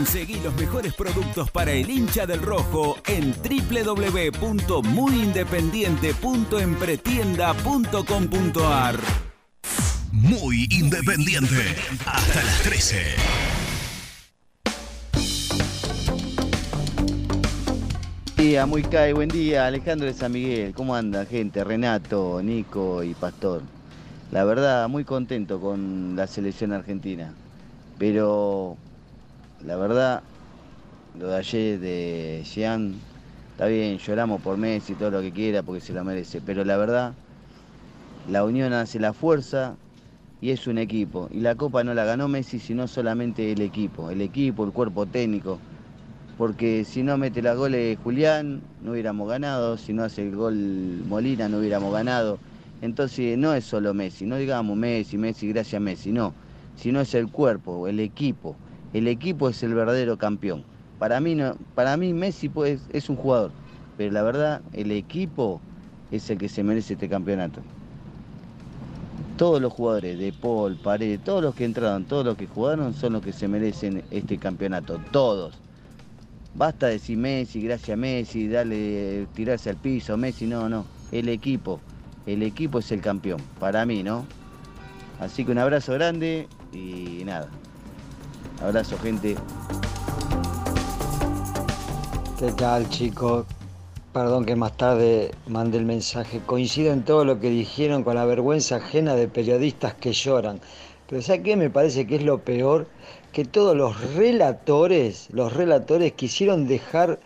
Conseguí los mejores productos para el hincha del rojo en www.muyindependiente.empretienda.com.ar. Muy independiente. Hasta las 13. Buen día, muy cae, buen día, Alejandro de San Miguel, ¿cómo anda gente? Renato, Nico y Pastor. La verdad, muy contento con la selección argentina, pero la verdad, lo de ayer de Jean, está bien, lloramos por Messi, todo lo que quiera, porque se lo merece, pero la verdad, la unión hace la fuerza y es un equipo. Y la copa no la ganó Messi, sino solamente el equipo, el equipo, el cuerpo técnico. Porque si no mete la goles Julián, no hubiéramos ganado, si no hace el gol Molina, no hubiéramos ganado. Entonces no es solo Messi, no digamos Messi, Messi, gracias a Messi, no, sino es el cuerpo, el equipo. El equipo es el verdadero campeón. Para mí, no, para mí Messi pues, es un jugador, pero la verdad el equipo es el que se merece este campeonato. Todos los jugadores, De Paul, Paredes, todos los que entraron, todos los que jugaron son los que se merecen este campeonato, todos. Basta decir Messi, gracias Messi, darle, tirarse al piso, Messi, no, no. El equipo, el equipo es el campeón, para mí, ¿no? Así que un abrazo grande y nada. Abrazo, gente. ¿Qué tal, chicos? Perdón que más tarde mandé el mensaje. Coincido en todo lo que dijeron con la vergüenza ajena de periodistas que lloran. Pero ¿sabes qué? Me parece que es lo peor que todos los relatores, los relatores quisieron dejar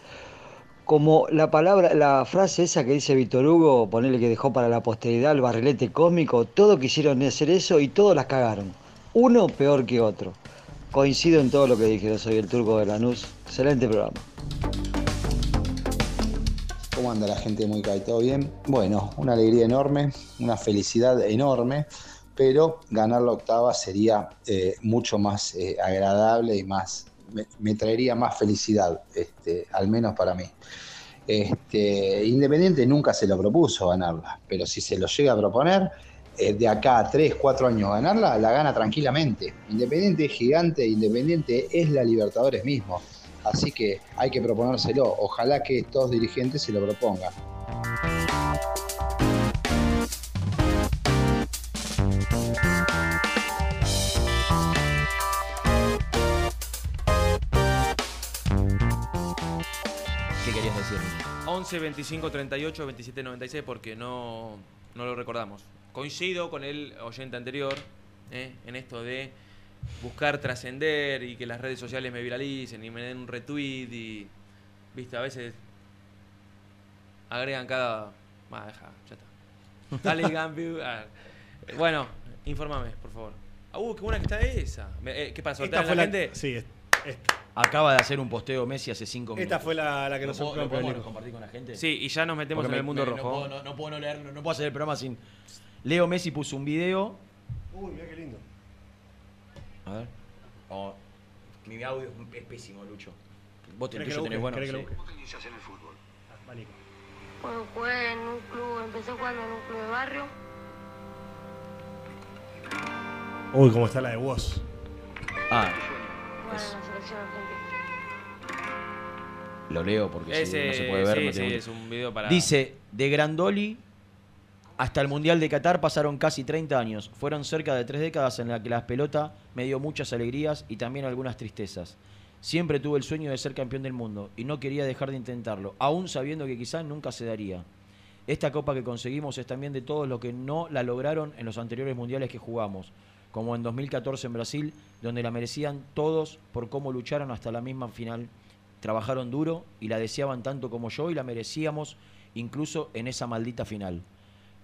como la palabra, la frase esa que dice Víctor Hugo, ponerle que dejó para la posteridad el barrilete cósmico, todos quisieron hacer eso y todos las cagaron. Uno peor que otro. Coincido en todo lo que dijeron, soy el turco de Lanús. Excelente programa. ¿Cómo anda la gente muy cae? ¿Todo bien? Bueno, una alegría enorme, una felicidad enorme, pero ganar la octava sería eh, mucho más eh, agradable y más me, me traería más felicidad, este, al menos para mí. Este, Independiente nunca se lo propuso ganarla, pero si se lo llega a proponer, eh, de acá a 3, 4 años ganarla, la gana tranquilamente. Independiente es gigante, Independiente es la Libertadores mismo. Así que hay que proponérselo. Ojalá que estos dirigentes se lo propongan. ¿Qué querías decir? 11 25 38 27 96 porque no, no lo recordamos. Coincido con el oyente anterior ¿eh? en esto de buscar trascender y que las redes sociales me viralicen y me den un retweet y. Viste, a veces agregan cada. Va, deja, ya está. *laughs* Dale, Gambi. Ah, Bueno, infórmame, por favor. Ah, Uh, qué buena que está esa. Eh, ¿Qué pasó? Esta ¿Sortean fue la la, gente? sí, Acaba de hacer un posteo Messi hace cinco minutos. esta fue la, la que ¿Lo nos lo podemos compartir con la gente? Sí, y ya nos metemos Porque en el mundo me- rojo. No puedo, no- no puedo no leer, no, no puedo hacer el programa sin. Leo Messi puso un video. Uy, mira qué lindo. A ver. Oh, mi audio es- es pésimo, Lucho. Vos ¿Querés tenés, que lo tenés bueno. ¿Cómo te inicias en el fútbol? Va, Nico. Bueno, jugué en un club, empecé jugando en un club de barrio. Uy, cómo está la de vos. Ah, Jugué en la selección argentina. lo leo porque si Ese, no se puede ver. sí, no sí, es un video para. Dice, de Grandoli hasta el Mundial de Qatar pasaron casi 30 años. Fueron cerca de tres décadas en las que la pelota me dio muchas alegrías y también algunas tristezas. Siempre tuve el sueño de ser campeón del mundo y no quería dejar de intentarlo, aún sabiendo que quizás nunca se daría. Esta copa que conseguimos es también de todos los que no la lograron en los anteriores mundiales que jugamos, como en 2014 en Brasil, donde la merecían todos por cómo lucharon hasta la misma final. Trabajaron duro y la deseaban tanto como yo y la merecíamos incluso en esa maldita final.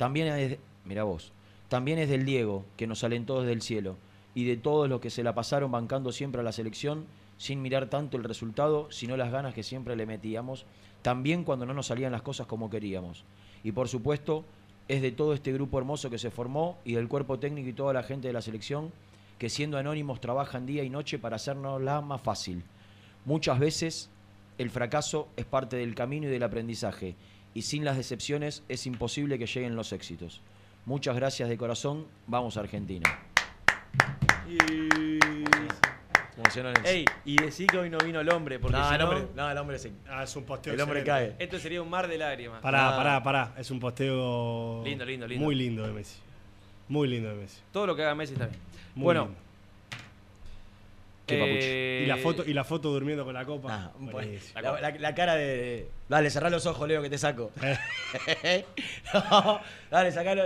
También es, mira vos, también es del Diego, que nos alentó desde el cielo, y de todos los que se la pasaron bancando siempre a la selección, sin mirar tanto el resultado, sino las ganas que siempre le metíamos, también cuando no nos salían las cosas como queríamos. Y por supuesto, es de todo este grupo hermoso que se formó y del cuerpo técnico y toda la gente de la selección que siendo anónimos trabajan día y noche para hacernos la más fácil. Muchas veces el fracaso es parte del camino y del aprendizaje y sin las decepciones es imposible que lleguen los éxitos. Muchas gracias de corazón, vamos a Argentina. Nelson. Ey, y decí que hoy no vino el hombre, porque No, si el no, hombre, no, el hombre se- Ah, es un posteo. El hombre excelente. cae. esto sería un mar de lágrimas. Pará, pará, pará. Es un posteo. Lindo, lindo, lindo. Muy lindo de Messi. Muy lindo de Messi. Todo lo que haga Messi está bien. Muy bueno, lindo. Eh, Y la foto, y la foto durmiendo con la copa. Ah, la, la- la cara de. Dale, cerrá los ojos, Leo, que te saco. *laughs* Eh. *laughs* No, dale, sacalo.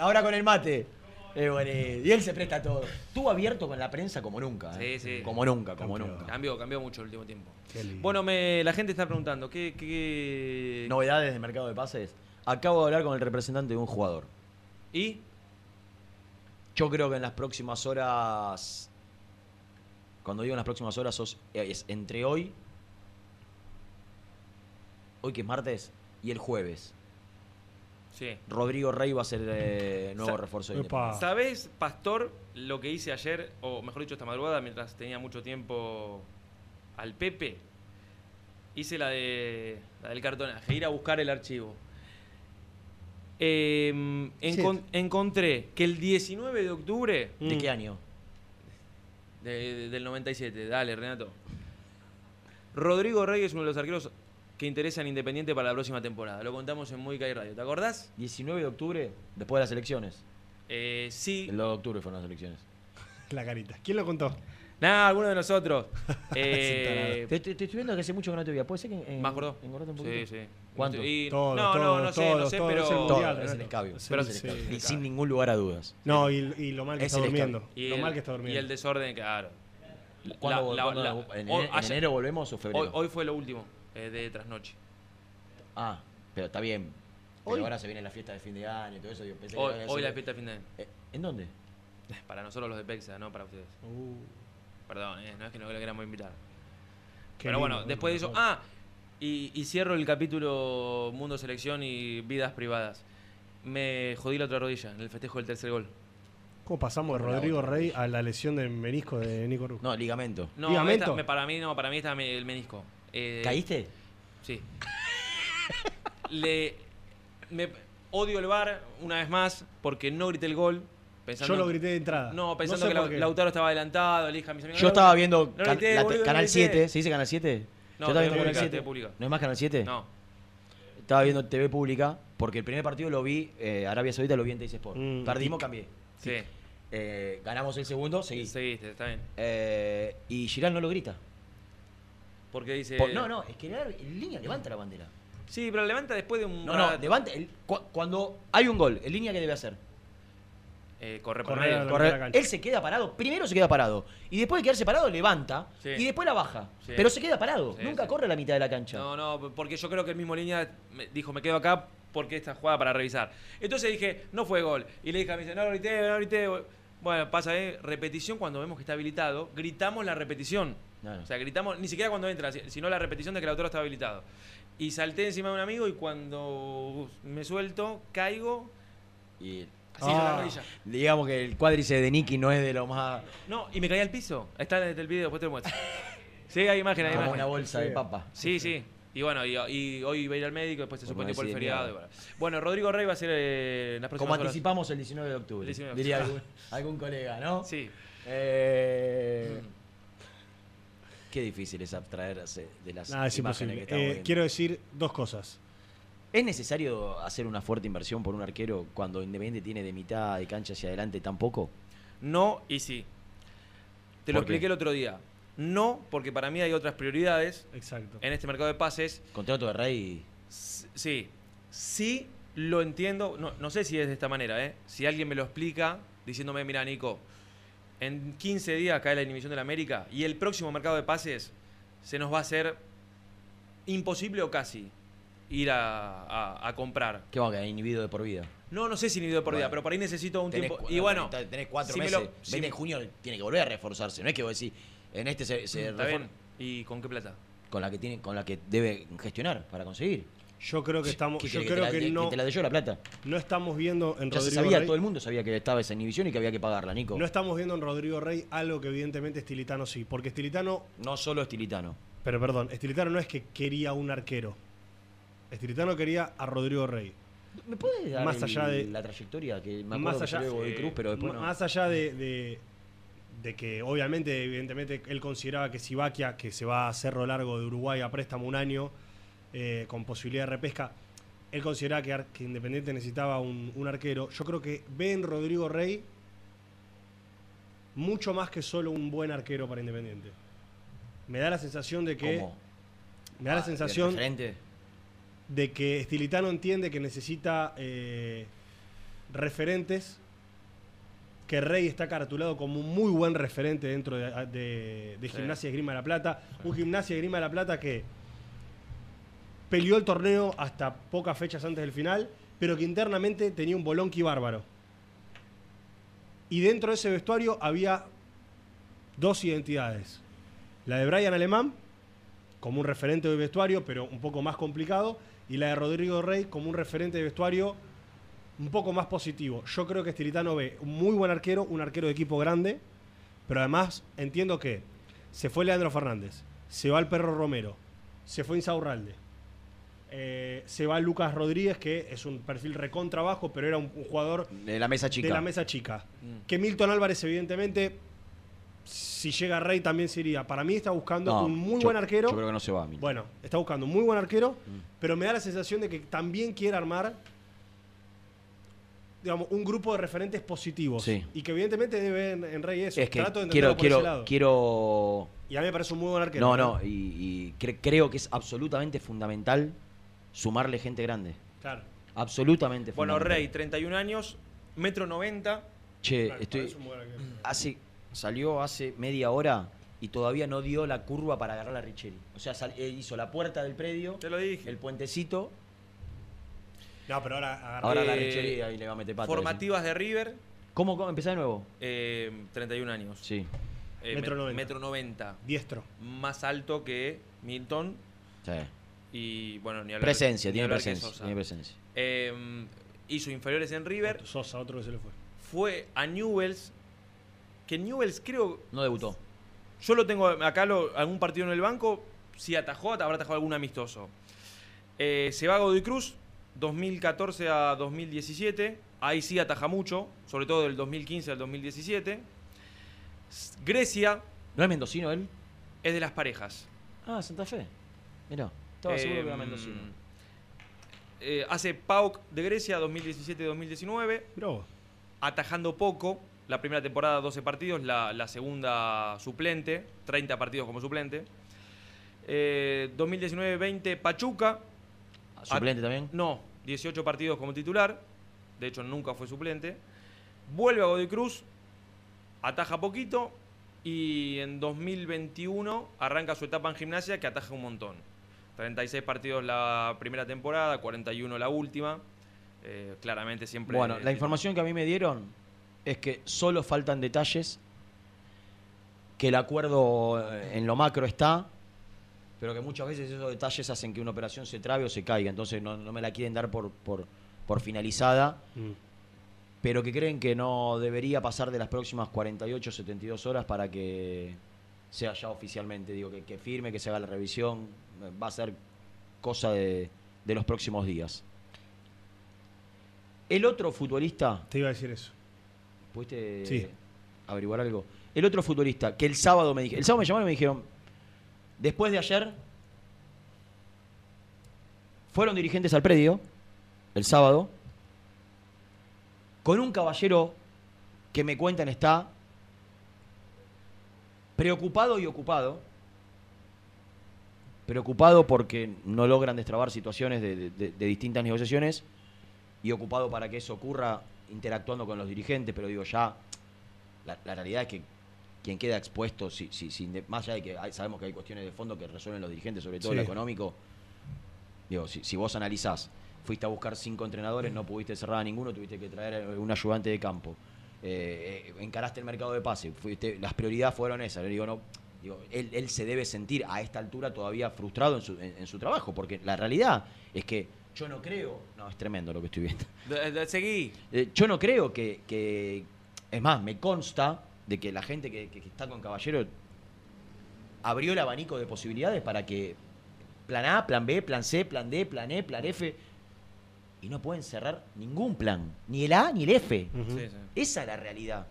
Ahora con el mate. Eh, y él se presta a todo. Estuvo abierto con la prensa como nunca. eh. Sí, sí. Como nunca, como nunca. Cambió, cambió mucho el último tiempo. Bueno, me, la gente está preguntando, ¿qué, qué- Novedades de mercado de pases. Acabo de hablar con el representante de un jugador. ¿Y? Yo creo que en las próximas horas. Cuando digo en las próximas horas, sos- es entre hoy. Hoy que es martes. Y el jueves. Sí. Rodrigo Rey va a ser eh, nuevo Sa- refuerzo de. ¿Sabés, Pastor, lo que hice ayer, o mejor dicho, esta madrugada, mientras tenía mucho tiempo al Pepe? Hice la, de, la del cartonaje, ir a buscar el archivo. Eh, encon- encontré que el 19 de octubre ¿De qué año? De- de- del 97, dale, Renato. Rodrigo Rey es uno de los arqueros que interesan Independiente para la próxima temporada. Lo contamos en Muy y Radio, ¿te acordás? 19 de octubre, después de las elecciones. Eh, sí. El 2 de octubre fueron las elecciones. *laughs* La carita. ¿Quién lo contó? Nada, alguno de nosotros. *laughs* Eh, Te, te- te estoy viendo que hace mucho que no te veía. ¿Puede ser que en, ¿Más gordo? engordaste un poquito? Sí, sí. ¿Cuánto? Y- Todos, no, no, todos, no sé, no sé, pero. es el mundial, es el escabio. Es Pero el- es el escabio. Y sin ningún lugar a dudas. No, y, y lo mal que Es está durmiendo. Y Lo el, mal que está y durmiendo. el desorden, claro. ¿Cuándo, La- la- cuándo- la- en, hoy- en ayer- enero volvemos o febrero? Hoy, hoy fue lo último, eh, de trasnoche. Ah, pero está bien. Pero Hoy- ahora se viene la fiesta de fin de año y todo eso. Yo pensé que Hoy, había hoy la fiesta de fin de año. Eh, ¿En dónde? *laughs* Para nosotros los de Pexa, no para ustedes. Perdón, eh, no es que no lo queramos invitar. Qué Pero bueno, lindo, después de eso. Ah, y, y cierro el capítulo Mundo Selección y Vidas Privadas. Me jodí la otra rodilla en el festejo del tercer gol. ¿Cómo pasamos de Rodrigo Rey a la lesión del menisco de Nico Ruz? No, ligamento. No, ¿Ligamento? esta- me- para mí no, para mí está el menisco. Eh, ¿Caíste? Sí. Le, me, odio el bar una vez más porque no grité el gol. Pensando, Yo lo grité de entrada. No, pensando sé que. Lautaro estaba adelantado, le dije a mis amigos. Yo "No, estaba no, viendo no can- grité, la- boludo, no Canal grité". 7. ¿Se dice Canal 7? No, TV viendo Canal pública, 7. TV pública. ¿No hay más Canal 7? No. Estaba viendo TV pública porque el primer partido lo vi, eh, Arabia Saudita lo vi en Teis Sport. Mm, Perdimos, cambié. Sí. Eh, ganamos el segundo, seguí. Seguiste, está bien. Eh, y Girán no lo grita. Porque dice. Por- no, no, es que el- en línea levanta la bandera. Sí, pero levanta después de un. No, no, levanta. el- cu- cuando hay un gol, ¿en línea qué debe hacer? Eh, corre la de la cancha. Él se queda parado, primero se queda parado. Y después de quedarse parado, levanta. Sí. Y después la baja. Sí. Pero se queda parado. Sí, Nunca sí. corre a la mitad de la cancha. No, no, porque yo creo que el mismo línea dijo, me quedo acá porque esta jugada para revisar. Entonces dije, no fue gol. Y le dije a mi no grité, no grité. Bueno, pasa, ¿eh? Repetición cuando vemos que está habilitado, gritamos la repetición. O sea, gritamos, ni siquiera cuando entra, si- sino la repetición de que el autor está habilitado. Y salté encima de un amigo y cuando me suelto, caigo, Y así en la Ah. rodilla. digamos que el cuádrice de Nicky no es de lo más. No, y me caí al piso. Está en el video, después te lo muestro. Sí, hay imagen, hay como imagen. una bolsa de papa. Sí, sí. Y bueno, y, y hoy iba a ir al médico, después se Por suspendió no por el feriado. bueno. Bueno, Rodrigo Rey va a ser eh, en las próximas Como horas. anticipamos el 19 de octubre. El 19 de Diría algún, algún colega, ¿no? Sí. Eh, Qué difícil es abstraerse de las Nada, imágenes imposible. que estamos Eh, viendo. quiero decir dos cosas. ¿Es necesario hacer una fuerte inversión por un arquero cuando Independiente tiene de mitad de cancha hacia adelante tan poco? No y sí. Te lo expliqué el otro día. No, porque para mí hay otras prioridades Exacto. en este mercado de pases. Contrato de Rey. Sí. Sí lo entiendo. No, no sé si es de esta manera, ¿eh? Si alguien me lo explica diciéndome, mira, Nico, en 15 días cae la inhibición de la América y el próximo mercado de pases se nos va a hacer imposible o casi ir a, a- a comprar. ¿Qué va a quedar inhibido de por vida? No, no sé si ni de por Bueno. pero por ahí necesito un Tenés tiempo. cu- Y bueno, tenés cuatro si me meses. lo- si me- en junio tiene que volver a reforzarse. No es que vos decís, en este se, se Está refor-. ¿Y con qué plata? con la que tiene, con la que debe gestionar para conseguir. Yo creo que estamos. ¿Qué yo creo te la- que que no. te la yo la plata. No estamos viendo en Ya se Rodrigo sabía, Rey. todo el mundo sabía que estaba esa inhibición y que había que pagarla, Nico. No estamos viendo en Rodrigo Rey algo que evidentemente Estilitano sí. Porque Estilitano. No solo Estilitano. Pero perdón, Estilitano no es que quería un arquero. Estilitano quería a Rodrigo Rey. ¿Me puedes dar Más el- allá de- la trayectoria? Que me más allá, de Cruz, pero después no. más allá de, de- de que obviamente, evidentemente, él consideraba que Sibaquia, que se va a Cerro Largo de Uruguay a préstamo un año, eh, con posibilidad de repesca, él consideraba que, Independiente necesitaba un, un arquero. Yo creo que ve en Rodrigo Rey mucho más que solo un buen arquero para Independiente. Me da la sensación de que. ¿Cómo? Me da la Ah, sensación. De que Estilitano entiende que necesita eh, referentes, que Rey está caratulado como un muy buen referente dentro de, de- de. Gimnasia y Grima de la Plata, un Gimnasia y Grima de la Plata que peleó el torneo hasta pocas fechas antes del final, pero que internamente tenía un bolonqui bárbaro. Y dentro de ese vestuario había dos identidades. La de Brian Alemán, como un referente de vestuario, pero un poco más complicado, y la de Rodrigo Rey como un referente de vestuario un poco más positivo. Yo creo que Estilitano ve un muy buen arquero, un arquero de equipo grande, pero además entiendo que se fue Leandro Fernández, se va el Perro Romero, se fue Insaurralde, eh, se va Lucas Rodríguez, que es un perfil recontra bajo, pero era un, un jugador De la mesa chica. de la mesa chica. Mm. Que Milton Álvarez, evidentemente, si llega Rey también sería. Para mí está buscando No, un muy yo- buen arquero. Yo creo que no se va, Milton. Bueno, está buscando un muy buen arquero, pero me da la sensación de que también quiere armar digamos, un grupo de referentes positivos. Sí. Y que evidentemente debe en, en Rey eso. Es que Trato de quiero, ese quiero, lado. quiero. Y a mí me parece un muy buen arquero. No, no, y, y cre- creo que es absolutamente fundamental sumarle gente grande. Claro. Absolutamente Bueno, fundamental. Rey, 31 años, metro 90. Che, Claro, estoy. parece salió hace media hora y todavía no dio la curva para agarrar a Richeri. O sea, sal- eh, hizo la puerta del predio, Te lo dije. el puentecito. No, pero ahora agarra- Ahora la Eh, Richeri ahí le va a meter pata. Formativas de River, ¿Cómo, cómo? ¿Empezá de nuevo? eh, 31 años. Sí. Eh, Metro met- 90. metro 90. Diestro. Más alto que Milton. Sí. Y bueno, ni hablar Presencia, ni tiene hablar que presencia. Sosa. Tiene presencia. Eh, hizo inferiores en River. Sosa, otro que se le fue. Fue a Newells. Que Newells creo. No debutó. Yo lo tengo acá, lo- algún partido en el banco. Si atajó, habrá atajado algún amistoso. Eh, se va a Godoy Cruz, 2014 a 2017. Ahí sí ataja mucho, sobre todo del 2015 al 2017. S- Grecia ¿No es mendocino él? es de las parejas. Ah, Santa Fe. Mirá, estaba seguro que era Em, mendocino. eh, hace PAOK de Grecia 2017-2019. Mirá vos. atajando poco. La primera temporada 12 partidos, la, la segunda suplente, 30 partidos como suplente. Eh, 2019-20 Pachuca. Ah, ¿Suplente también? No, 18 partidos como titular. De hecho, nunca fue suplente. Vuelve a Godoy Cruz, ataja poquito y en 2021 arranca su etapa en gimnasia que ataja un montón. 36 partidos la primera temporada, 41 la última. Eh, claramente siempre... Bueno, la información que a mí me dieron es que solo faltan detalles, que el acuerdo eh, en lo macro está, pero que muchas veces esos detalles hacen que una operación se trabe o se caiga, entonces no, no me la quieren dar por, por, por finalizada, Mm. pero que creen que no debería pasar de las próximas 48 72 horas para que sea ya oficialmente, digo, que, que firme, que se haga la revisión, va a ser cosa de, de los próximos días. El otro futbolista, Te iba a decir eso. ¿Pudiste Sí. averiguar algo? El otro futbolista que el sábado me dijeron, el sábado me llamaron y me dijeron, después de ayer, fueron dirigentes al predio, el sábado, con un caballero que me cuentan está preocupado y ocupado, preocupado porque no logran destrabar situaciones de, de- de- de distintas negociaciones y ocupado para que eso ocurra interactuando con los dirigentes, pero digo ya, la, la realidad es que quien queda expuesto, si, si, si inde- más allá de que hay- sabemos que hay cuestiones de fondo que resuelven los dirigentes, sobre todo Sí. lo económico, digo, si, si vos analizás, fuiste a buscar cinco entrenadores, no pudiste cerrar a ninguno, tuviste que traer un ayudante de campo. Eh, eh, encaraste el mercado de pase, fuiste, las prioridades fueron esas. Digo, no, Digo, él, él se debe sentir a esta altura todavía frustrado en su, en- en su trabajo, porque la realidad es que yo no creo. No, es tremendo lo que estoy viendo. *laughs* De- de- seguí. Eh, yo no creo que, que- Es más, me consta de que la gente que, que- que está con Caballero abrió el abanico de posibilidades para que plan A, plan B, plan C, plan D, plan E, plan F. Y no pueden cerrar ningún plan. Ni el A ni el F. Sí, sí. Esa es la realidad.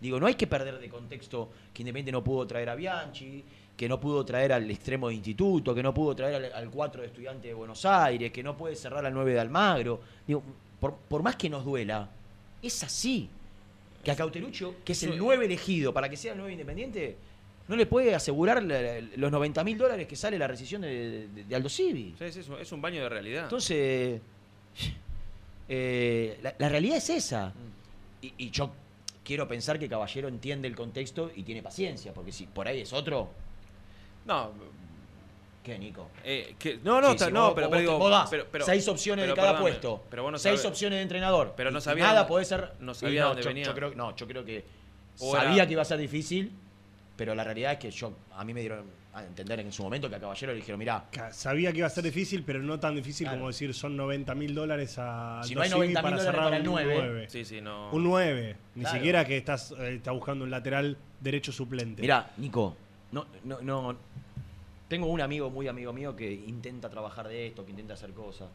Digo, no hay que perder de contexto que Independiente no pudo traer a Bianchi, que no pudo traer al extremo de instituto, que no pudo traer al, al 4 de estudiante de Buenos Aires, que no puede cerrar al 9 de Almagro. Digo, por, por más que nos duela, es así. Que a Cauterucho, que es el 9 elegido para que sea el 9 independiente, no le puede asegurar los 90 mil dólares que sale la rescisión de, de- de Aldo Civi. Sí, es un- es un baño de realidad. Entonces, eh, la, la realidad es esa. Y, y yo quiero pensar que Caballero entiende el contexto y tiene paciencia, porque si por ahí es otro. No. ¿Qué, Nico? Eh, que- no, no, Sí, está- sí, no, vos- pero, vos digo, vos das pero- pero- seis opciones pero de cada puesto. Pero vos no seis sabés- opciones de entrenador. Pero no sabía Nada puede ser. no sabía dónde yo, venía. Yo creo, no, yo creo que O sabía era- que iba a ser difícil, pero la realidad es que yo a mí me dieron a entender en su momento que a Caballero le dijeron, mirá, Sabía que iba a ser difícil, pero no tan difícil como decir son 90 mil dólares a Si no hay Civi 90.000 para dólares cerrar para el un 9. 9. Sí, sí, no. Un 9. Ni Claro. siquiera que estás eh, está buscando un lateral derecho suplente. Mirá, Nico, no, no, no. Tengo un amigo, muy amigo mío, que intenta trabajar de esto, que intenta hacer cosas.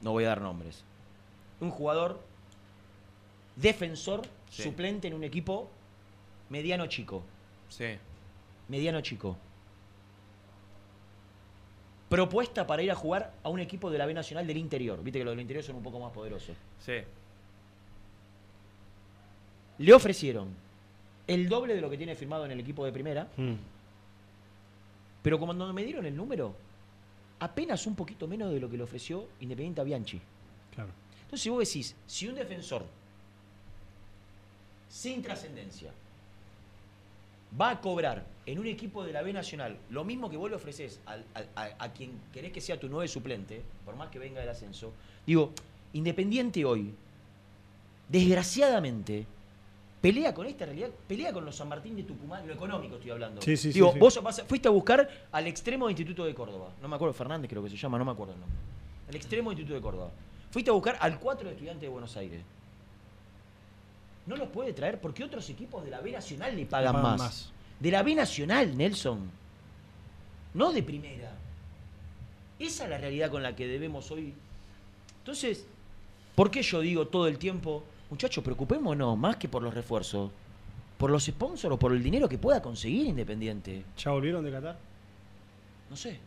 No voy a dar nombres. Un jugador defensor Sí. suplente en un equipo mediano chico. Sí. Mediano chico. Propuesta para ir a jugar a un equipo de la B Nacional del interior. Viste que los del interior son un poco más poderosos. Sí. Le ofrecieron el doble de lo que tiene firmado en el equipo de primera. Mm. Pero cuando me dieron el número, apenas un poquito menos de lo que le ofreció Independiente a Bianchi. Claro. Entonces, si vos decís, si un defensor sin trascendencia va a cobrar en un equipo de la B Nacional lo mismo que vos le ofreces a quien querés que sea tu nueve suplente, por más que venga del ascenso, digo, Independiente hoy, desgraciadamente, pelea con esta realidad, pelea con los San Martín de Tucumán, lo económico estoy hablando. Sí, sí, digo, sí. vos vas fuiste a buscar al extremo de Instituto de Córdoba, no me acuerdo, Fernández creo que se llama, no me acuerdo el nombre. El extremo de Instituto de Córdoba. Fuiste a buscar al 4 de estudiantes de Buenos Aires. No los puede traer porque otros equipos de la B Nacional le pagan, pagan más. más. De la B Nacional, Nelson. No de primera. Esa es la realidad con la que debemos hoy. Entonces, ¿por qué yo digo todo el tiempo, muchachos, preocupémonos más que por los refuerzos? ¿Por los sponsors o por el dinero que pueda conseguir Independiente? ¿Ya volvieron de Qatar? No sé.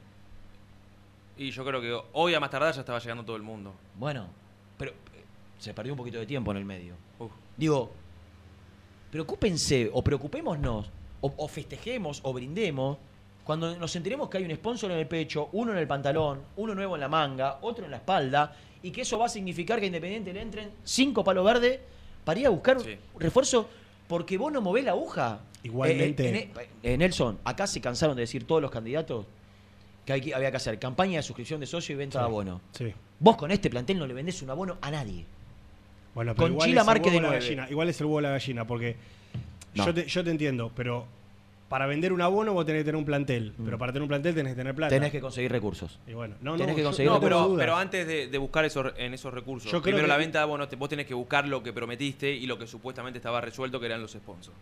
Y yo creo que hoy a más tardar ya estaba llegando todo el mundo. Bueno, pero eh, se perdió un poquito de tiempo en el medio. Uf. Digo, preocúpense o preocupémonos o, o festejemos o brindemos cuando nos enteremos que hay un sponsor en el pecho, uno en el pantalón, uno nuevo en la manga, otro en la espalda, y que eso va a significar que a Independiente le entren cinco palos verdes para ir a buscar un refuerzo porque vos no movés la aguja. Igualmente- Eh, eh, eh, Nelson, acá se cansaron de decir todos los candidatos que hay que- había que hacer campaña de suscripción de socio y venta de Sí, abono. Sí. Vos con este plantel no le vendés un abono a nadie. Bueno, pero Con igual Chila es el Márquez huevo de la nueve. gallina. Igual es el huevo de la gallina, porque No. yo, te, yo te entiendo, pero para vender un abono vos tenés que tener un plantel. Pero para tener un plantel tenés que tener plata. Mm. Tenés que conseguir recursos. Y bueno, no, Tenés no, que yo- conseguir no, No, pero, antes de, de buscar esos, en esos recursos, Yo creo primero que- la venta, bueno, te- vos tenés que buscar lo que prometiste y lo que supuestamente estaba resuelto, que eran los sponsors.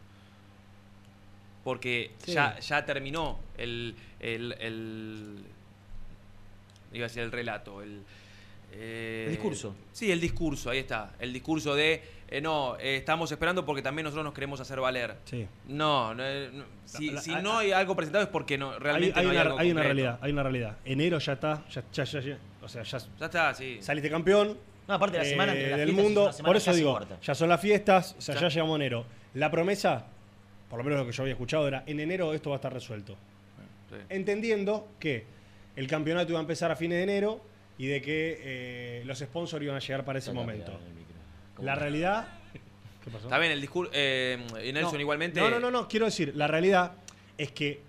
Porque Sí. ya, ya terminó el, el, el- Iba a decir el relato, el. eh, El discurso. Sí, el discurso, ahí está. El discurso de. Eh, no, eh, estamos esperando porque también nosotros nos queremos hacer valer. Sí. No, no, eh, no, si, La- si la- no hay algo presentado es porque no, realmente hay no hay, una, algo hay una realidad, hay una realidad. Enero ya está, ya, ya, ya- ya- o sea, ya Ya está, sí. saliste campeón. No, aparte de la semana entre eh, las del mundo. semana Por eso digo, ya son las fiestas, o sea, Ya. ya llegamos a enero. La promesa, por lo menos lo que yo había escuchado, era en enero esto va a estar resuelto. Sí. Entendiendo que el campeonato iba a empezar a fines de enero y de que eh, los sponsors iban a llegar para ese Está momento. La no? realidad. *laughs* ¿Qué pasó? Está bien, el discurso. Eh, y Nelson No, igualmente. No, no, no, no, quiero decir, la realidad es que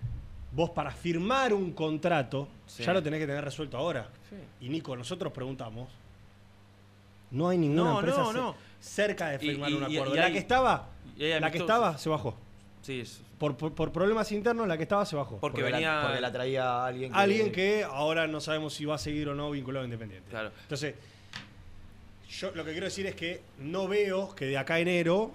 vos para firmar un contrato Sí. ya lo tenés que tener resuelto ahora. Sí. Y Nico, nosotros preguntamos, no hay ninguna No, empresa no, ce- no. cerca de firmar y- un acuerdo. y la hay- que estaba, la que estaba se bajó. Sí, es- Por, por- por problemas internos, la que estaba se bajó. Porque Porque venía- La, porque la traía alguien que... Alguien que ahora no sabemos si va a seguir o no vinculado a Independiente. Claro. Entonces, yo lo que quiero decir es que no veo que de acá a enero,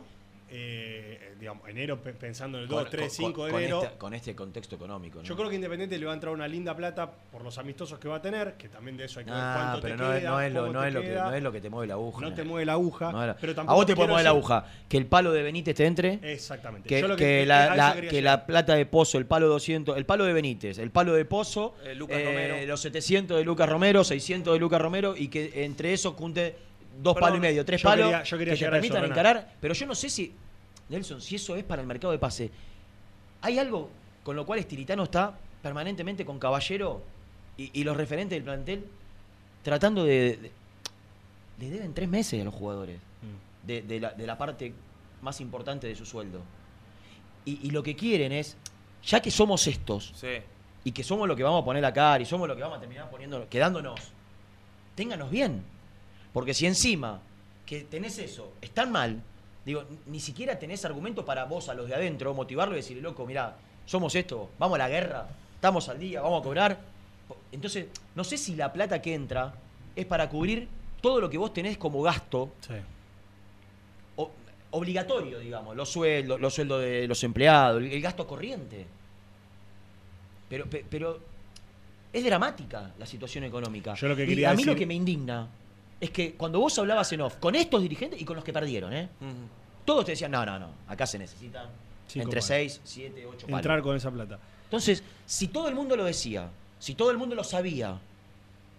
eh, digamos, enero pe- pensando en el 2, con- 3, con- 5 de con enero, este- con este contexto económico. ¿no? yo creo que Independiente le va a entrar una linda plata por los amistosos que va a tener, que también de eso hay que ver Ah, cuánto pero te no, es- queda, no es lo, cómo no, te es lo que, queda. no es lo que te mueve la aguja. No te mueve la aguja, No es la- pero a tampoco vos te puede mover la aguja. Que el palo de Benítez te entre. Exactamente. Que, que- la, a eso la- quería que llegar. la plata de Pozo, el palo 200, el palo de Benítez, el palo de Pozo, Eh, Lucas eh, Romero. los 700 de Lucas Romero, 600 de Lucas Romero y que entre esos junte dos Perdón, palos y medio, tres yo palos quería- yo quería que te llegar a eso, permitan encarar. Pero yo no sé si, Nelson, si eso es para el mercado de pase. Hay algo con lo cual Estilitano está permanentemente con Caballero y, y los referentes del plantel tratando de, de- le deben tres meses a los jugadores Mm. de, de la, de la parte más importante de su sueldo. Y, y lo que quieren es, ya que somos estos, Sí. y que somos lo que vamos a poner la cara, y somos lo que vamos a terminar poniendo, quedándonos, ténganos bien. Porque si encima que tenés eso, están mal, digo, ni siquiera tenés argumento para vos a los de adentro, motivarlo y decirle, loco, mirá, somos esto, vamos a la guerra, estamos al día, vamos a cobrar. Entonces, no sé si la plata que entra es para cubrir todo lo que vos tenés como gasto o- obligatorio, digamos, los sueldos, los sueldos de los empleados, el, el gasto corriente. Pero, pe- pero es dramática la situación económica. Yo lo que y a mí lo que me indigna es que cuando vos hablabas en off con estos dirigentes y con los que perdieron, ¿eh? todos te decían, no, no, no, acá se necesitan Cinco entre palos. 6, 7, 8 palos. Entrar con esa plata. Entonces, si todo el mundo lo decía, si todo el mundo lo sabía,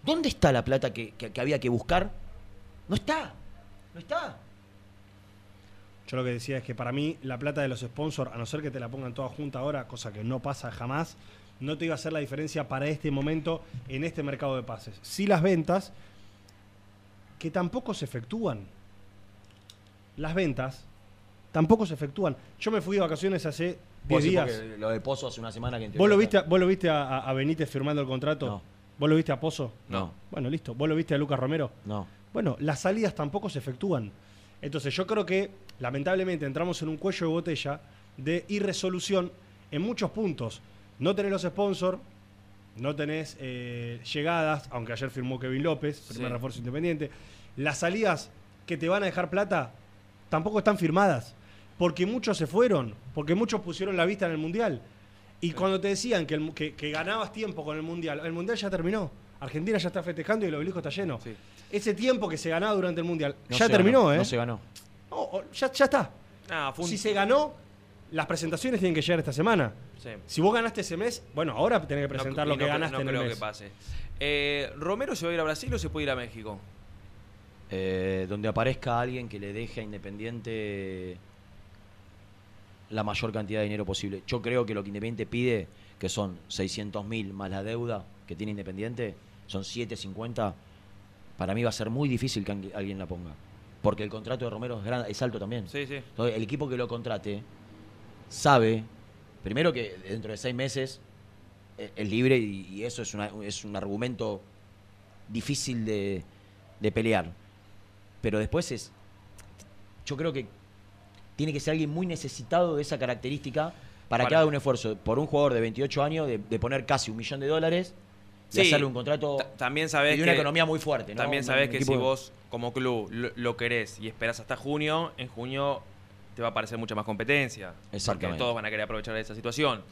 ¿dónde está la plata que, que- que había que buscar? No está, no está. Yo lo que decía es que para mí la plata de los sponsors, a no ser que te la pongan toda junta ahora, cosa que no pasa jamás, no te iba a hacer la diferencia para este momento en este mercado de pases. Sí las ventas, que tampoco se efectúan. Las ventas tampoco se efectúan. Yo me fui de vacaciones hace 10 Vos decís días. Lo de Pozo hace una semana que ¿Vos lo viste, vos lo viste a, a Benítez firmando el contrato? No. ¿Vos lo viste a Pozo? No. Bueno, listo. ¿Vos lo viste a Lucas Romero? No. Bueno, las salidas tampoco se efectúan. Entonces yo creo que lamentablemente entramos en un cuello de botella de irresolución en muchos puntos. No tenés los sponsors, no tenés eh, llegadas, aunque ayer firmó Kevin López, primer Sí. refuerzo independiente. Las salidas que te van a dejar plata tampoco están firmadas, porque muchos se fueron, porque muchos pusieron la vista en el Mundial. Y cuando te decían que, el- que- que ganabas tiempo con el Mundial, el Mundial ya terminó. Argentina ya está festejando y el obelisco está lleno. Ese tiempo que se ganaba durante el Mundial No ya terminó, ganó, ¿eh? No se ganó. No, ya, ya está. Ah, fue un- Si se ganó, las presentaciones tienen que llegar esta semana. Sí. Si vos ganaste ese mes, bueno, ahora tenés que presentar No- lo que no, ganaste no en el creo mes. que pase. Eh, ¿Romero se va a ir a Brasil o se puede ir a México? Eh, donde aparezca alguien que le deje a Independiente la mayor cantidad de dinero posible. Yo creo que lo que Independiente pide, que son 600 mil más la deuda que tiene Independiente, son 750. Para mí va a ser muy difícil que alguien- la ponga. Porque el contrato de Romero es, alto también. Sí, sí. Entonces, el equipo que lo contrate sabe, primero que dentro de seis meses eh, es libre y, y eso es, una- es un argumento difícil de, de pelear. Pero después es, yo creo que tiene que ser alguien muy necesitado de esa característica para, que haga un esfuerzo por un jugador de 28 años de, de poner casi un millón de dólares y Sí, hacerle un contrato Ta- También sabes y que una economía muy fuerte. ¿no? También sabes que si de- vos como club lo, lo querés y esperas hasta junio, en junio te va a aparecer mucha más competencia. Exactamente. Porque todos van a querer aprovechar esa situación.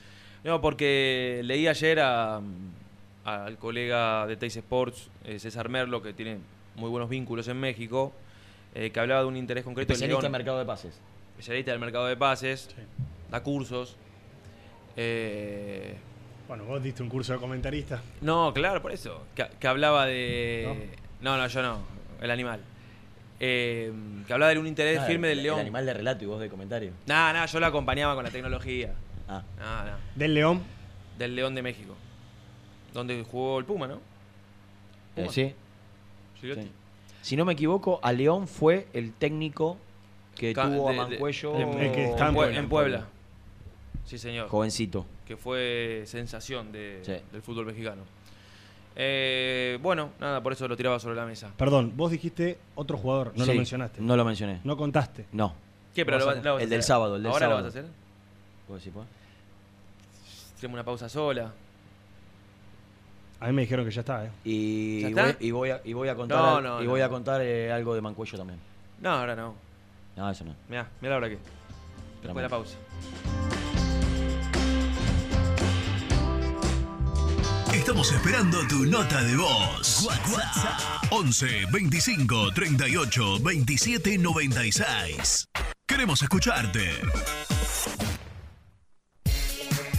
No, porque leí ayer a- al colega de Teis Sports, eh, César Merlo, que tiene muy buenos vínculos en México, eh, que hablaba de un interés concreto especialista en mercado de pases. especialista del mercado de pases, da cursos. Eh, Bueno, vos diste un curso de comentarista. no, claro, por eso. Que, que hablaba de. No, no, yo no. El animal. Eh, que hablaba de un interés firme el- del León. El animal de relato y vos de comentario. Nada, nada, yo lo acompañaba con la tecnología. Ah. Nada, nada. Del León. Del León de México. Donde jugó el Puma, ¿no? Eh, sí. Sí. Si no me equivoco, a León fue el técnico que Ca- tuvo a de- de- Mancuello que está en, en Pue- Puebla. en Puebla. Sí, señor. Jovencito. Que fue sensación de- Sí. del fútbol mexicano. Eh, bueno, nada, por eso lo tiraba sobre la mesa. Perdón, vos dijiste otro jugador, no lo mencionaste. No lo mencioné. No contaste. No. ¿Qué? Pero lo, Vas lo vas a el del sábado, el del ¿Ahora sábado. lo vas a hacer? ¿Vos decís, pues? Tenemos una pausa sola. A mí me dijeron que ya está, ¿eh? Y, ¿Ya y está? voy, y voy a, y voy a contar, No, no, y no. voy a contar eh, algo de Mancuello también. No, ahora no. No, eso no. Mirá, mirá la hora que. Después de la pausa. Estamos esperando tu nota de voz. WhatsApp 11 25 38 27 96. Queremos escucharte.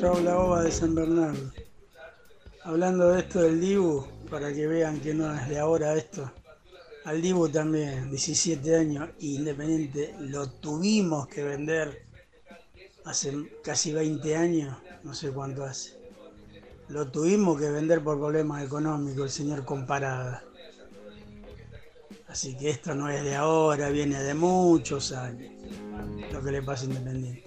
Muchachos, habla Ova de San Bernardo. Hablando de esto del Dibu, para que vean que no es de ahora esto. Al Dibu también, 17 años, independiente, lo tuvimos que vender hace casi 20 años, no sé cuánto hace. Lo tuvimos que vender por problemas económicos, el señor Comparada. Así que esto no es de ahora, viene de muchos años, lo que le pasa a Independiente.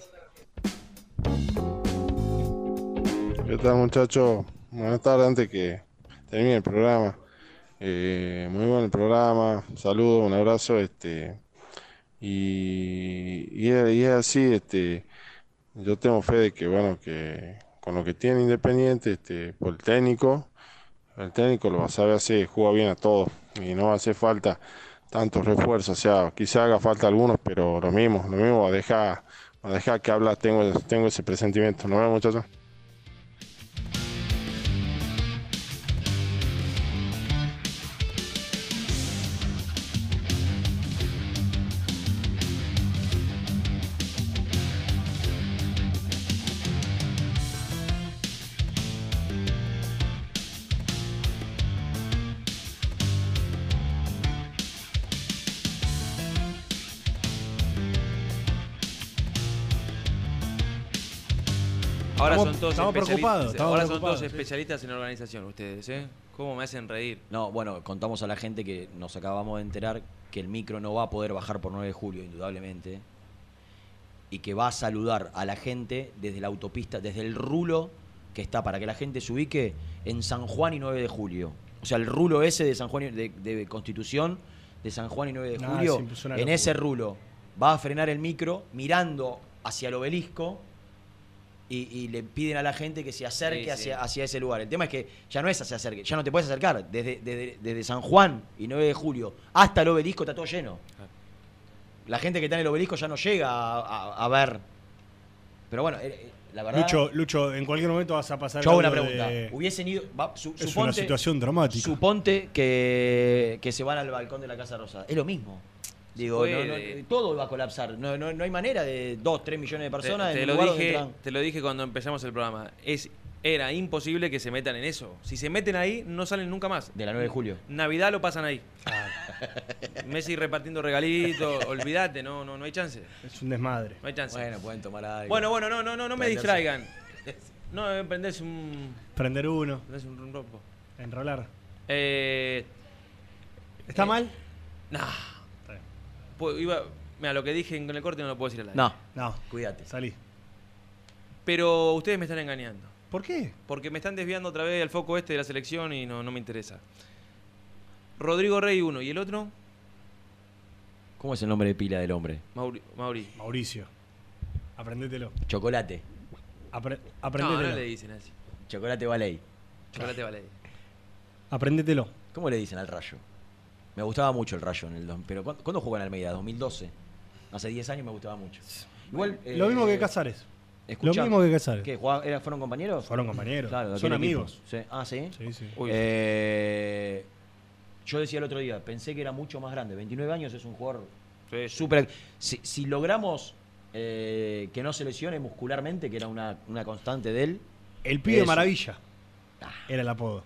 ¿Qué tal muchachos? Buenas tardes antes que termine el programa. Eh, muy bueno el programa, un saludo, un abrazo, este y, y, es, así, este yo tengo fe de que bueno que con lo que tiene Independiente, este, por el técnico, el técnico lo va a saber hacer, juega bien a todos y no va a hacer falta tantos refuerzos, o sea, quizá haga falta algunos, pero lo mismo, lo mismo, deja, deja que habla, tengo, tengo ese presentimiento. Nos vemos muchachos. Ahora Estamos- son todos estamos preocupados, estamos Ahora son todos sí. especialistas en organización ustedes, ¿eh? ¿Cómo me hacen reír? No, bueno, contamos a la gente que nos acabamos de enterar que el micro no va a poder bajar por 9 de julio, indudablemente. Y que va a saludar a la gente desde la autopista, desde el rulo que está, para que la gente se ubique en San Juan y 9 de julio. O sea, el rulo ese de San Juan y- de, de Constitución, de San Juan y 9 de julio, en locura. ese rulo va a frenar el micro mirando hacia el obelisco y, y le piden a la gente que se acerque Sí, sí. hacia, hacia ese lugar. El tema es que ya no es se acerque, ya no te puedes acercar. Desde, desde, desde San Juan y 9 de julio hasta el obelisco está todo lleno. La gente que está en el obelisco ya no llega a, a- a ver. Pero bueno, eh, la verdad. Lucho, Lucho, en cualquier momento vas a pasar yo hago una pregunta. de- Hubiesen ido. va, su- Es una suponte- situación dramática. Suponte que, que se van al balcón de la Casa Rosa. Es lo mismo. Digo, no, puede. no, todo va a colapsar. No, no, no hay manera de 2, 3 millones de personas te, te en lo dije, entran- te lo dije cuando empezamos el programa. Es, era imposible que se metan en eso. Si se meten ahí, no salen nunca más. De la 9 de julio. Navidad lo pasan ahí. *laughs* Messi repartiendo regalitos, olvídate, no, no, no hay chance. Es un desmadre. No hay chance. Bueno, pueden tomar algo. Bueno, bueno, no, no, no, no me distraigan. No, eh, prenderse un. Prender uno, prenderse un rompo. enrolar. Eh, ¿Está eh, mal? Nah. Iba, mira, lo que dije en el corte no lo puedo decir al aire. No, No, cuídate. salí. Pero ustedes me están engañando. ¿Por qué? Porque me están desviando otra vez el foco este de la selección y no, no me interesa. Rodrigo Rey uno y el otro, ¿Cómo es el nombre de pila del hombre? Mauri. Mauri. Mauricio. Aprendételo. Chocolate. Apre- No, no le dicen así. Chocolate Ballet. Chocolate vale. Aprendételo. ¿Cómo le dicen al Rayo? Me gustaba mucho el Rayo en el dos- pero ¿cuándo, ¿cuándo jugó en Almeida? ¿2012? Hace 10 años me gustaba mucho. Igual Lo eh, mismo que Casares. escuchá, Lo mismo que Casares. ¿Qué? ¿Jugaba- era- ¿Fueron compañeros? Fueron compañeros. Claro, Son amigos. Sí. Ah, ¿sí? Sí, sí. Uy. Eh, yo decía el otro día, pensé que era mucho más grande. 29 años es un jugador Sí, sí. súper... Si, si logramos eh, que no se lesione muscularmente, que era una, una constante de él... El pibe Eso. maravilla. Era el apodo.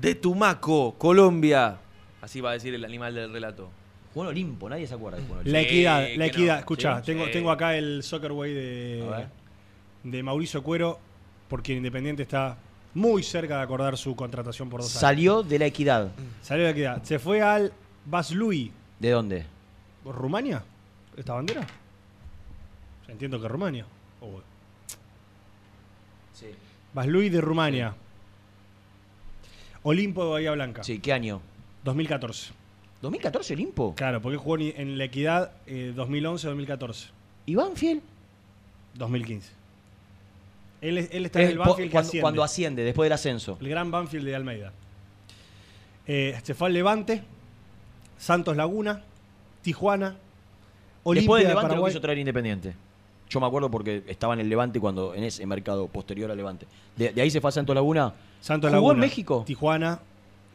De Tumaco, Colombia. Así va a decir el animal del relato. Jugó en Olimpo, nadie se acuerda de jugar en La Olimpo. equidad, la no. equidad. Escuchá, Sí, tengo, sí. tengo acá el Soccerway de, de Mauricio Cuero, porque Independiente está muy cerca de acordar su contratación por dos años. Salió de la equidad. Salió de la equidad. Se fue al Vaslui, ¿De dónde? ¿Rumania? ¿Esta bandera? Entiendo que Rumania. Oh, Sí. Vaslui de Rumania. Olimpo de Bahía Blanca. Sí, ¿qué año? 2014. ¿2014 Olimpo? Claro, porque jugó en la equidad eh, 2011-2014. ¿Y Banfield? 2015. Él, él está en el Banfield que cuando, asciende. cuando asciende, después del ascenso. El gran Banfield de Almeida. Eh, se fue al Levante, Santos Laguna, Tijuana, Olimpia después del de Levante lo Paraguay. quiso traer Independiente. Yo me acuerdo porque estaba en el Levante cuando en ese mercado posterior al Levante. De, de ahí se fue a Santos Laguna. Santos ¿Jugó Laguna, en México? Tijuana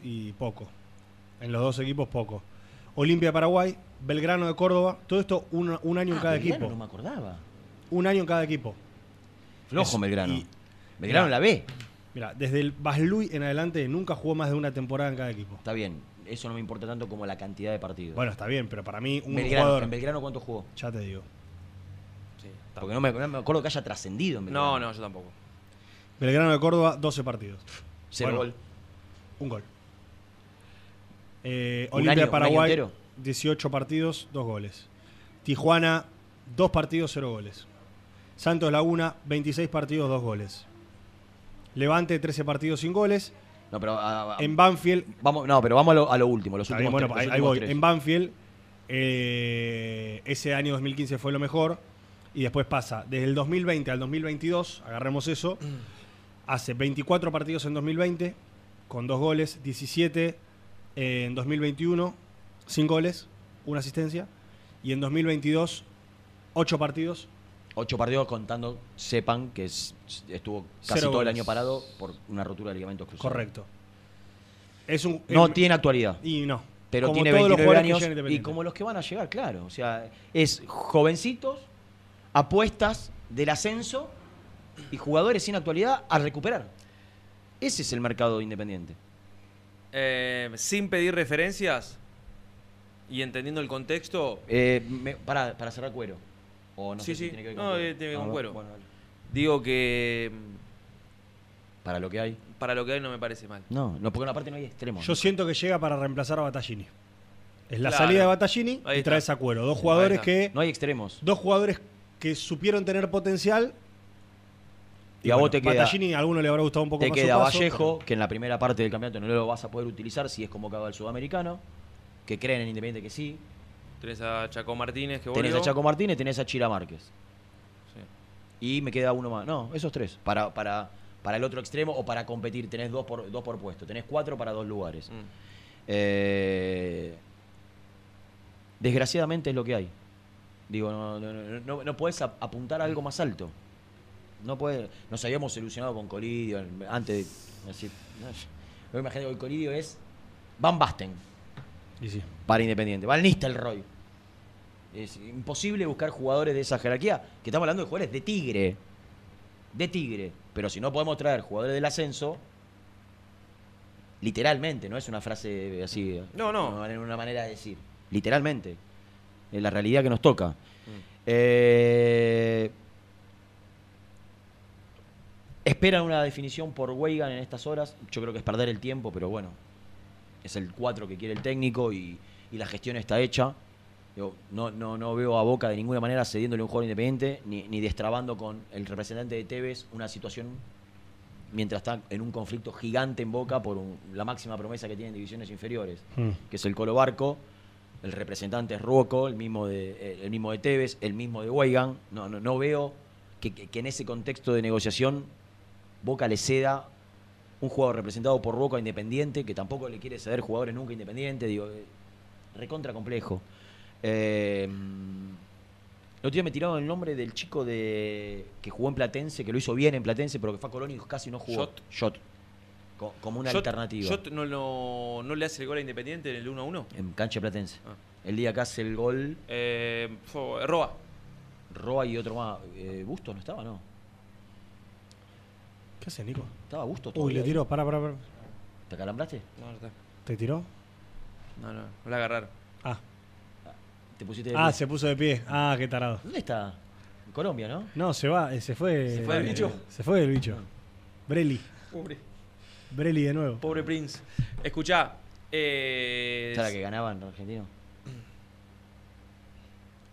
y poco. En los dos equipos poco. Olimpia de Paraguay, Belgrano de Córdoba, todo esto un, un año en Ah, cada Belgrano, equipo. No me acordaba. Un año en cada equipo. Flojo Es- Belgrano. y- Belgrano Mirá. la B. Mira, desde el Vaslui en adelante nunca jugó más de una temporada en cada equipo. Está bien. Eso no me importa tanto como la cantidad de partidos. Bueno, está bien, pero para mí un Belgrano, jugador. ¿En Belgrano cuánto jugó? Ya te digo. Porque no me, no me acuerdo que haya trascendido en Belgrano. No, no, yo tampoco. Belgrano de Córdoba, 12 partidos. Cero Bueno, gol. Un gol. Eh, Olimpia de Paraguay, año entero. 18 partidos, 2 goles. Tijuana, 2 partidos, 0 goles. Santos Laguna, 26 partidos, 2 goles. Levante, 13 partidos sin goles. No, pero, ah, ah, En Banfield, vamos, no, pero vamos a lo, a lo último. Los últimos bueno, tres, ahí, los ahí últimos voy. En Banfield, eh, ese año 2015 fue lo mejor. Y después pasa, desde el 2020 al 2022, agarremos eso, hace 24 partidos en 2020, con dos goles, 17 en 2021, sin goles, una asistencia. Y en 2022, 8 partidos, Ocho partidos contando, sepan que es- estuvo casi Cero todo el año parado por una rotura de ligamento cruzado. correcto. Es un, No el- tiene actualidad. Y no. Pero Como tiene todos los 29 jugadores que años y como los que van a llegar, claro. O sea, es jovencitos, apuestas del ascenso y jugadores sin actualidad a recuperar. Ese es el mercado independiente. Eh, sin pedir referencias y entendiendo el contexto, Eh, me- para, para cerrar cuero. O no Sí, sé si sí. tiene que ver con No, cuero. eh, tiene que ver Ah, con cuero. bueno, dale. Digo que Para lo que hay. para lo que hay no me parece mal. No, no, porque aparte no hay extremos. Yo siento que llega para reemplazar a Battaglini. Es la Claro. salida de Battaglini Ahí y está. traes a Cuero. Dos jugadores está. que. No hay extremos. Dos jugadores que supieron tener potencial. Y a vos te queda- Battaglini a alguno le habrá gustado un poco Te más queda su paso, Vallejo, que en la primera parte del campeonato no lo vas a poder utilizar si es convocado al sudamericano. Que creen en Independiente que sí. Tenés a Chaco Martínez que Tenés a Chaco Martínez, tenés a Chira Márquez. Y me queda uno más. No, esos tres. Para, para, para el otro extremo o para competir tenés dos por, dos por puesto. Tenés cuatro para dos lugares. Mm. Eh, desgraciadamente es lo que hay. Digo, no, no, no, no, ap- apuntar a algo más alto. No puede, nos habíamos ilusionado con Colidio antes de decir, no, imagínate que hoy Colidio es Van Basten Y sí. para Independiente, Van Nistelrooy. Es imposible buscar jugadores de esa jerarquía, que estamos hablando de jugadores de Tigre. De Tigre. Pero si no podemos traer jugadores del ascenso, literalmente, no es una frase así. No, no. Una, una manera de decir. Literalmente. Es la realidad que nos toca. Eh, esperan una definición por Weigan en estas horas. Yo creo que es perder el tiempo, pero bueno. Es el 4 que quiere el técnico y, y la gestión está hecha. Digo, no, no, no veo a Boca de ninguna manera cediéndole un jugador independiente ni, ni destrabando con el representante de Tevez una situación mientras está en un conflicto gigante en Boca por un- la máxima promesa que tienen divisiones inferiores, Mm. que es el Colo Barco. El representante es Ruoco, el mismo de, eh, el mismo de Tevez, el mismo de Weigan. No, no, no veo que, que- que en ese contexto de negociación Boca le ceda un jugador representado por Ruoco a Independiente, que tampoco le quiere ceder jugadores nunca Independiente. Digo, eh, recontra complejo. Eh, el otro día me tiraron el nombre del chico de que jugó en Platense, que lo hizo bien en Platense, pero que fue a Colón y casi no jugó. Shot. Shot. Co- como una Shot- alternativa. Shot no, no, no le hace el gol a Independiente en el 1 a 1. En cancha Platense. Ah. El día que hace el gol, Eh, fue- Roa. Roa y otro más. Eh, Bustos no estaba, ¿no? ¿Qué hace, Nico? Estaba Bustos. Uy, le tiró. Para, para, para. ¿Te calambraste? No, no está. ¿Te tiró? No, no, no la agarraron. Ah. Te pusiste de Ah, pie. se puso de pie. Ah, qué tarado. ¿Dónde está? En Colombia, ¿no? No, se va, eh, se fue. ¿Se fue el eh, bicho? Se fue el bicho. Breli. Pobre. Breli de nuevo. Pobre Prince. Escuchá. Eh, ¿Sabes la que ganaban los argentinos?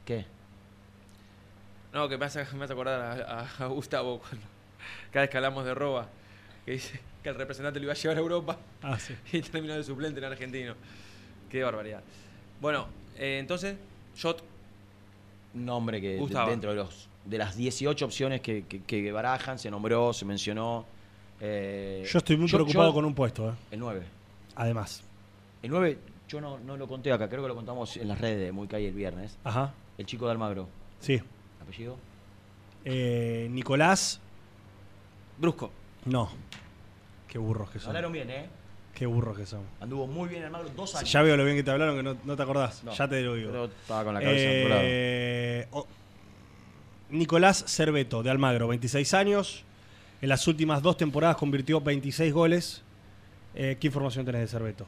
¿Qué? No, que me hace, me hace acordar a, a- a Gustavo cuando cada vez que hablamos de Roba, que dice que el representante lo iba a llevar a Europa Ah, sí. *laughs* y terminó de suplente en argentino. Qué barbaridad. Bueno, eh, entonces, Shot. Nombre que Gustavo. dentro de los de las 18 opciones que, que- que barajan, se nombró, se mencionó. eh, Yo estoy muy yo- preocupado yo- con un puesto, ¿eh? El 9. Además. El 9, yo no, no lo conté acá, creo que lo contamos en las redes de Muy Calle el viernes. Ajá. El chico de Almagro. Sí. ¿Apellido? Eh, Nicolás. Brusco. No. Qué burros que son. Hablaron bien, ¿eh? Qué burros que son. Anduvo muy bien Almagro dos años. Ya veo lo bien que te hablaron que no, no te acordás. No, ya te lo digo. pero estaba con la cabeza Eh, Nicolás Cerveto, de Almagro, 26 años. En las últimas dos temporadas convirtió 26 goles. Eh, ¿Qué información tenés de Cerveto?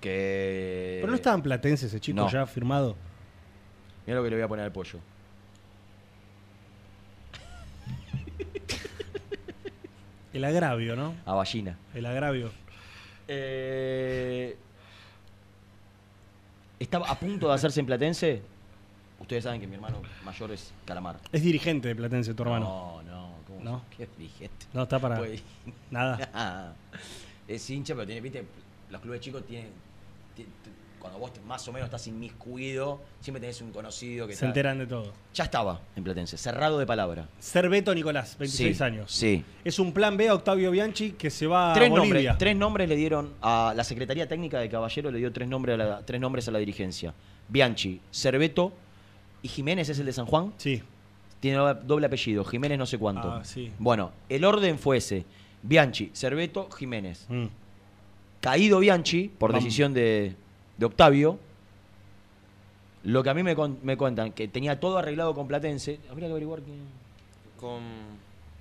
Que. Pero no estaba en Platense ese chico no. ya firmado. Mira lo que le voy a poner al pollo. El agravio, ¿no? A Ballina. El agravio. Eh, estaba a punto de hacerse en Platense. Ustedes saben que mi hermano mayor es Calamar. Es dirigente de Platense, tu hermano. No, no, ¿cómo No. Qué dirigente. No, está para- Pues- nada. *laughs* es hincha, pero tiene, viste, los clubes chicos tienen. Cuando vos más o menos estás inmiscuido, siempre tenés un conocido que Se está- enteran de todo. Ya estaba en Platense, cerrado de palabra. Cerveto Nicolás, 26 Sí, años. Sí. Es un plan B a Octavio Bianchi que se va tres a Bolivia. nombres, tres nombres le dieron a la Secretaría Técnica de Caballero, le dio tres nombres a la, tres nombres a la dirigencia. Bianchi, Cerveto y Jiménez es el de San Juan. Sí. Tiene doble- doble apellido, Jiménez no sé cuánto. Ah, sí. Bueno, el orden fue ese. Bianchi, Cerveto, Jiménez. Mm. Caído Bianchi, por Vamos. decisión de, de Octavio. Lo que a mí me, con- me cuentan, que tenía todo arreglado con Platense. Habría que averiguar quién. Con.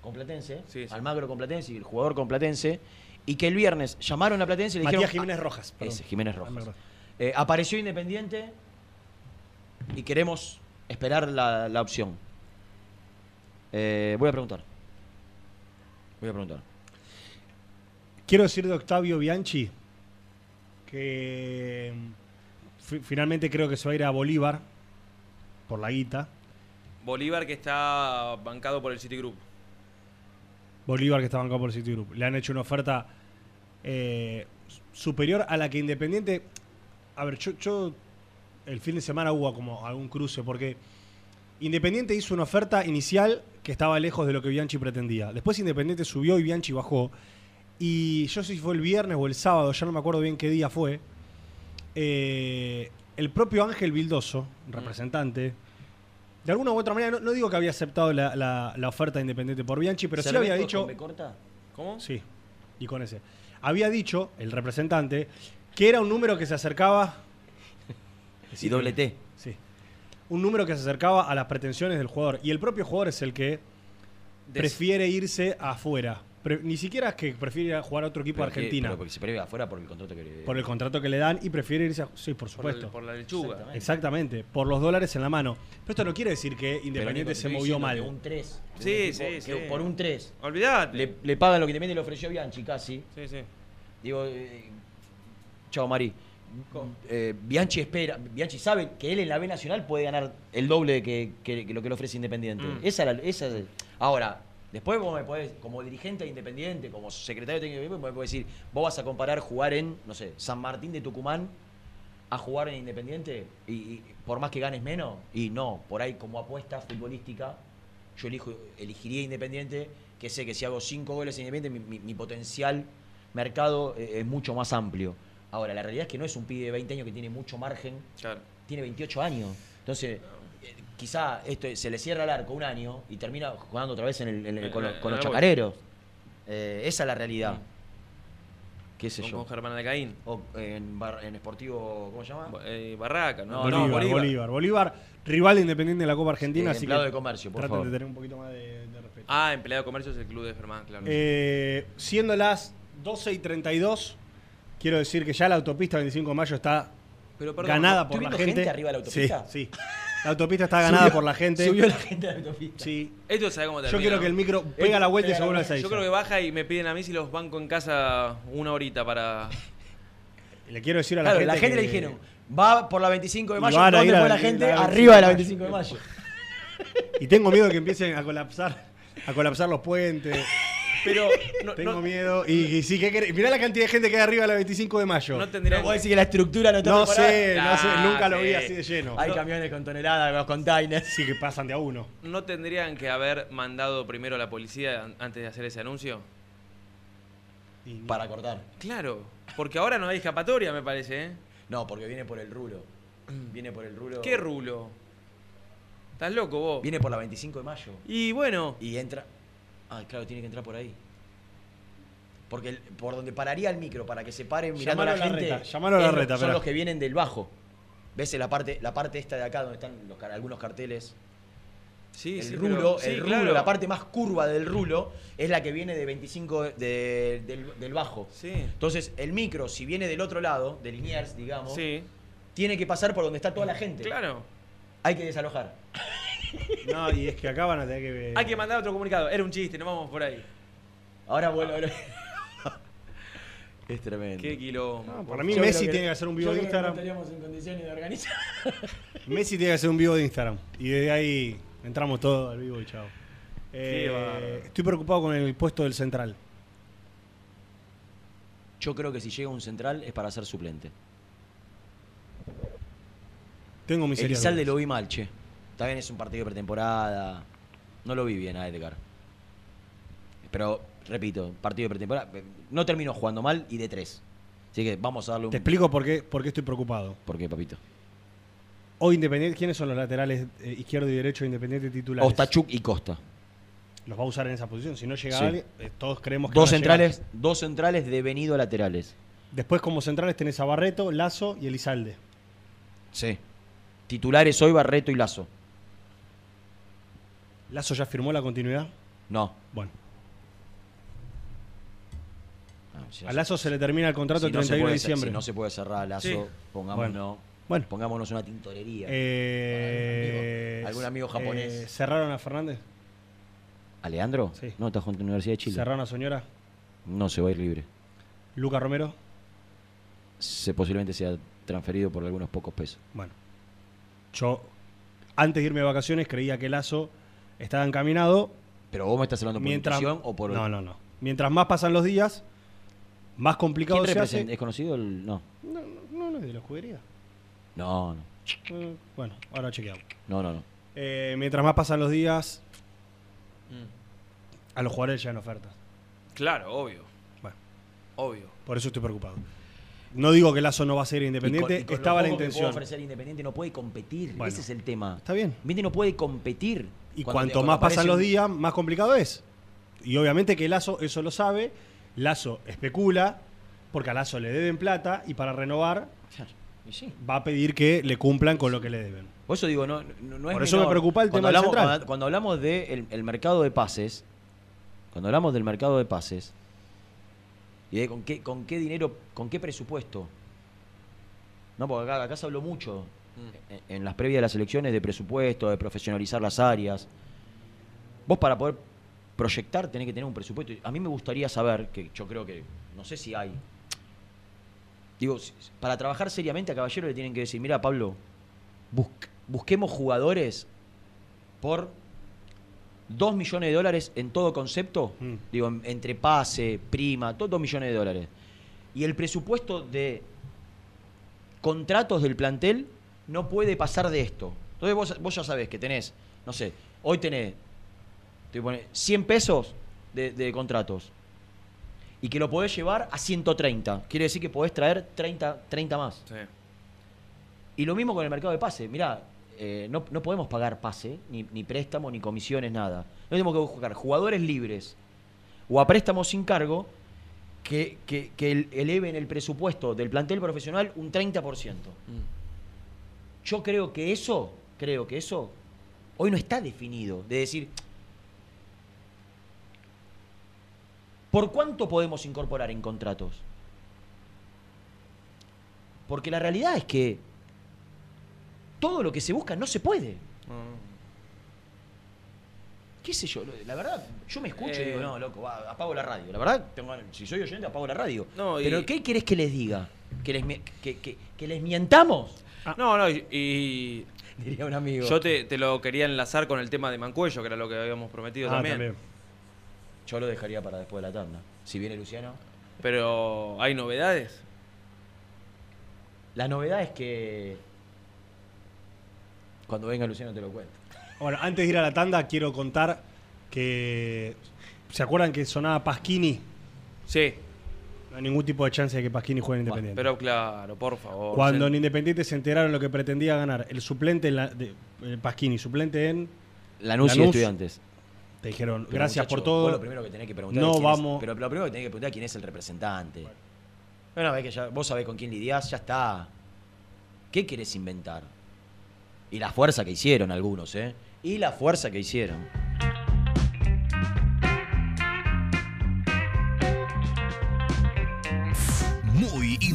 Con Platense. Sí, sí. Almagro con Platense y el jugador con Platense. Y que el viernes llamaron a Platense y le Matías dijeron. Jiménez Rojas, perdón. Ese, Jiménez Rojas. Eh, apareció Independiente y queremos esperar la, la opción. Eh, voy a preguntar. Voy a preguntar. Quiero decir de Octavio Bianchi que mm, fi- finalmente creo que se va a ir a Bolívar por la guita. Bolívar que está bancado por el Citigroup. Bolívar que está bancado por Citigroup. Le han hecho una oferta eh, superior a la que Independiente. A ver, yo, yo el fin de semana hubo como algún cruce porque Independiente hizo una oferta inicial que estaba lejos de lo que Bianchi pretendía. Después Independiente subió y Bianchi bajó. Y yo sé si fue el viernes o el sábado, ya no me acuerdo bien qué día fue. eh, el propio Ángel Vildoso, representante, de alguna u otra manera, no, no digo que había aceptado la, la- la oferta de Independiente por Bianchi, pero sí había ¿Cervetos dicho. con B corta? ¿Cómo? Sí, y con ese. Había dicho, el representante, que era un número que se acercaba. *laughs* Y doble T. Sí. Un número que se acercaba a las pretensiones del jugador. Y el propio jugador es el que prefiere irse afuera. Pre- ni siquiera es que prefiere ir a jugar a otro equipo Pero de que- Argentina. pero porque se prevé afuera por el contrato que le- Por el contrato que le dan y prefiere irse a. Sí, por Por, supuesto. el- por la lechuga. Exactamente. Exactamente, por los dólares en la mano. Pero esto no quiere decir que Independiente se movió mal. Un 3. Sí, sí, sí. Por un 3. Olvidate. Le, le pagan lo que Independiente le ofreció Bianchi casi. Sí, sí. Digo, eh, chao Mari. Eh, Bianchi espera, Bianchi sabe que él en la B Nacional puede ganar el doble de que, que- que lo que le ofrece Independiente. Mm. Esa, era- esa es- Ahora, después vos me podés, como dirigente de Independiente, como secretario técnico de me podés decir, vos vas a comparar jugar en, no sé, San Martín de Tucumán a jugar en Independiente y, y por más que ganes menos, y no, por ahí como apuesta futbolística, yo elijo, elegiría Independiente, que sé que si hago cinco goles en Independiente, mi, mi- mi potencial mercado eh, es mucho más amplio. Ahora, la realidad es que no es un pibe de 20 años que tiene mucho margen, Claro. tiene 28 años. Entonces, quizá esto se le cierra el arco un año y termina jugando otra vez en el- en el- con, los- con los chacareros. Eh, esa es la realidad. ¿Qué sé Con- yo? con Germán Alcaín. O en, Bar- en Sportivo, ¿cómo se llama? Eh, Barraca, ¿no? Bolívar, no, Bolívar. Bolívar. rival de Independiente de la Copa Argentina, Eh, así empleado que de comercio, por traten favor. de tener un poquito más de, de respeto. Ah, empleado de comercio es el club de Germán, claro. Eh, siendo las 12 y 32, quiero decir que ya la autopista 25 de mayo está Pero, perdón, ganada ¿estoy por la gente. gente arriba de la autopista? Sí, sí. La autopista está ganada Subió- por la gente. Subió la gente a la autopista. Sí. Esto sabe cómo Yo termina, quiero ¿no? que el micro pega la vuelta y se vuelve a seis. Yo creo que baja y me piden a mí si los banco en casa una horita para. Le quiero decir a la Claro, gente. la gente que- le dijeron, va por la 25 de Y mayo, ¿dónde a fue la- la gente? la 25 Arriba de la de mayo. 25 de mayo. Y tengo miedo de que empiecen a colapsar, a colapsar los puentes. Pero *laughs* no, Tengo no- miedo. Y, y. Mirá la cantidad de gente que hay arriba de la 25 de mayo. no tendrían. ¿Vos decís que la estructura no está No preparada? sé, no sé, nunca lo vi sí. así de lleno. Hay camiones con toneladas, los containers. Sí, que pasan de a uno. ¿No tendrían que haber mandado primero a la policía an- antes de hacer ese anuncio? Para cortar. Claro, porque ahora no hay escapatoria, me parece, ¿eh? No, porque viene por el rulo. *clears throat* Viene por el rulo. ¿Qué rulo? ¿Estás loco vos? Viene por la 25 de mayo. Y bueno, Y entra. Ah, claro, tiene que entrar por ahí. Porque el- por donde pararía el micro para que se pare mirando a Llamalo la a la gente. reta, llamalo a la reta, Son los que vienen del bajo. ¿Ves la parte, la parte esta de acá donde están los algunos carteles? sí, el sí, rulo, pero- el rulo, claro. la parte más curva del rulo es la que viene de 25 de- del, del bajo. Sí. Entonces, el micro, si viene del otro lado, de Liniers, digamos, Sí, tiene que pasar por donde está toda la gente. claro. Hay que desalojar. *laughs* No, y es que acá van a tener que. Hay que mandar otro comunicado. Era un chiste, no vamos por ahí. Ahora vuelvo. ahora- *laughs* es tremendo. Qué quilombo. No, para mí Yo Messi tiene que hacer un vivo yo de que Instagram. No estaríamos en condiciones de organizar. *laughs* Messi tiene que hacer un vivo de Instagram. Y desde ahí entramos todos al vivo y chao. Eh, estoy preocupado con el puesto del central. Yo creo que si llega un central es para ser suplente. Tengo mis serias Elizalde lo vi mal, che. Está bien, es un partido de pretemporada. No lo vi bien a Edgar. Pero, repito, partido de pretemporada. No terminó jugando mal y de tres. Así que vamos a darle un. Te explico por qué, por qué estoy preocupado. ¿Por qué, papito? Hoy Independiente, ¿quiénes son los laterales eh, izquierdo y derecho de Independiente titulares? Ostachuk y Costa. Los va a usar en esa posición. Si no llega Sí. alguien, eh, todos creemos que Dos a llegar. centrales, dos centrales devenido laterales. Después como centrales tenés a Barreto, Lazo y Elizalde. Sí. Titulares hoy Barreto y Lazo. ¿Lazo ya firmó la continuidad? No. Bueno. No, si no A Lazo se le termina el contrato si el no se 31 de diciembre. Si no se puede cerrar a Lazo, Sí. pongámonos, Bueno. pongámonos una tintorería. Eh, ¿Algún amigo japonés? eh, ¿Cerraron a Fernández? ¿A Leandro? Sí. No, está junto a la Universidad de Chile. Serrano Soñora, No se va a ir libre. Luca Romero. Se, posiblemente sea transferido por algunos pocos pesos. Bueno, yo antes de irme de vacaciones creía que Lazo estaba encaminado. Pero vos me estás hablando por Mientras, intuición o por... No, no, no. Mientras más pasan los días, más complicado ¿Quién se hace. ¿Es conocido el...? No. No, no, no es de la juguería. No, no. Eh, Bueno, ahora chequeamos. No, no, no. Eh, mientras más pasan los días, Mm. a los jugadores ya en ofertas. Claro, obvio. Bueno. Obvio. Por eso estoy preocupado. No digo que Lazo no va a ser Y independiente, con- y con lo estaba la poco que puede intención. ofrecer Independiente no puede competir. Bueno. Ese es el tema. Está bien. Independiente no puede competir. Y Cuando- cuanto cuando más pasan los días, más complicado es. Y obviamente que Lazo eso lo sabe. Lazo especula, porque a Lazo le deben plata y para renovar sí. va a pedir que le cumplan con lo que le deben. Por eso digo, no, no, no es Por eso me preocupa el cuando tema del hablamos, central. Cuando, hablamos del el mercado de pases, cuando hablamos del mercado de pases, y de con qué, con qué dinero, con qué presupuesto. No, porque acá, acá se habló mucho en, en las previas de las elecciones de presupuesto, de profesionalizar las áreas. Vos para poder proyectar tenés que tener un presupuesto. A mí me gustaría saber, que yo creo que, no sé si hay. Digo, para trabajar seriamente a Caballero le tienen que decir, mira Pablo, bus- busquemos jugadores por 2 millones de dólares en todo concepto, Mm. digo, en- entre pase, prima, todo 2 millones de dólares. Y el presupuesto de contratos del plantel no puede pasar de esto. Entonces vos, vos ya sabés que tenés, no sé, hoy tenés te pone 100 pesos de, de contratos y que lo podés llevar a 130. Quiere decir que podés traer 30, 30 más. Sí. Y lo mismo con el mercado de pase. Mirá, eh, no, no podemos pagar pase, ni, ni préstamo, ni comisiones, nada. No tenemos que buscar jugadores libres o a préstamos sin cargo que, que- que el- eleven el presupuesto del plantel profesional un 30%. Yo creo que eso, creo que eso hoy no está definido. De decir, ¿por cuánto podemos incorporar en contratos? Porque la realidad es que todo lo que se busca no se puede. ¿Qué sé yo? La verdad, yo me escucho y Eh. digo, no, loco, va, apago la radio. La verdad, tengo si soy oyente, apago la radio. No, y- Pero ¿qué querés que les diga? ¿Que les, que- que les mientamos? No, no, y, y- *laughs* Diría un amigo. Yo te, te lo quería enlazar con el tema de Mancuello, que era lo que habíamos prometido Ah, también. también. Yo lo dejaría para después de la tanda. Si viene Luciano. Pero, ¿hay novedades? La novedad es que cuando venga Luciano te lo cuento. Bueno, antes de ir a la tanda, quiero contar que. ¿Se acuerdan que sonaba Pasquini? Sí. No hay ningún tipo de chance de que Pasquini juegue en Independiente. Pero claro, por favor. Cuando en Independiente se enteraron lo que pretendía ganar el suplente en la, de, eh, Pasquini, suplente en Lanús y Estudiantes. Te dijeron, Pero, gracias muchacho, por todo. vos lo primero que tenés que preguntar no es quién es- vamos. pero lo primero que tenés que preguntar es quién es el representante. Una vez que ya, vos sabés con quién lidiás, ya está. ¿Qué querés inventar? Y la fuerza que hicieron algunos, ¿eh? Y la fuerza que hicieron.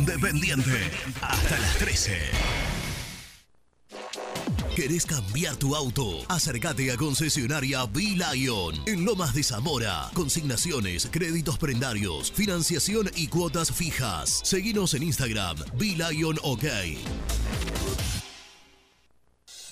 Independiente. Hasta las 13. ¿Querés cambiar tu auto? Acércate a concesionaria B-Lion en Lomas de Zamora. Consignaciones, créditos prendarios, financiación y cuotas fijas. Seguinos en Instagram, B-Lion OK.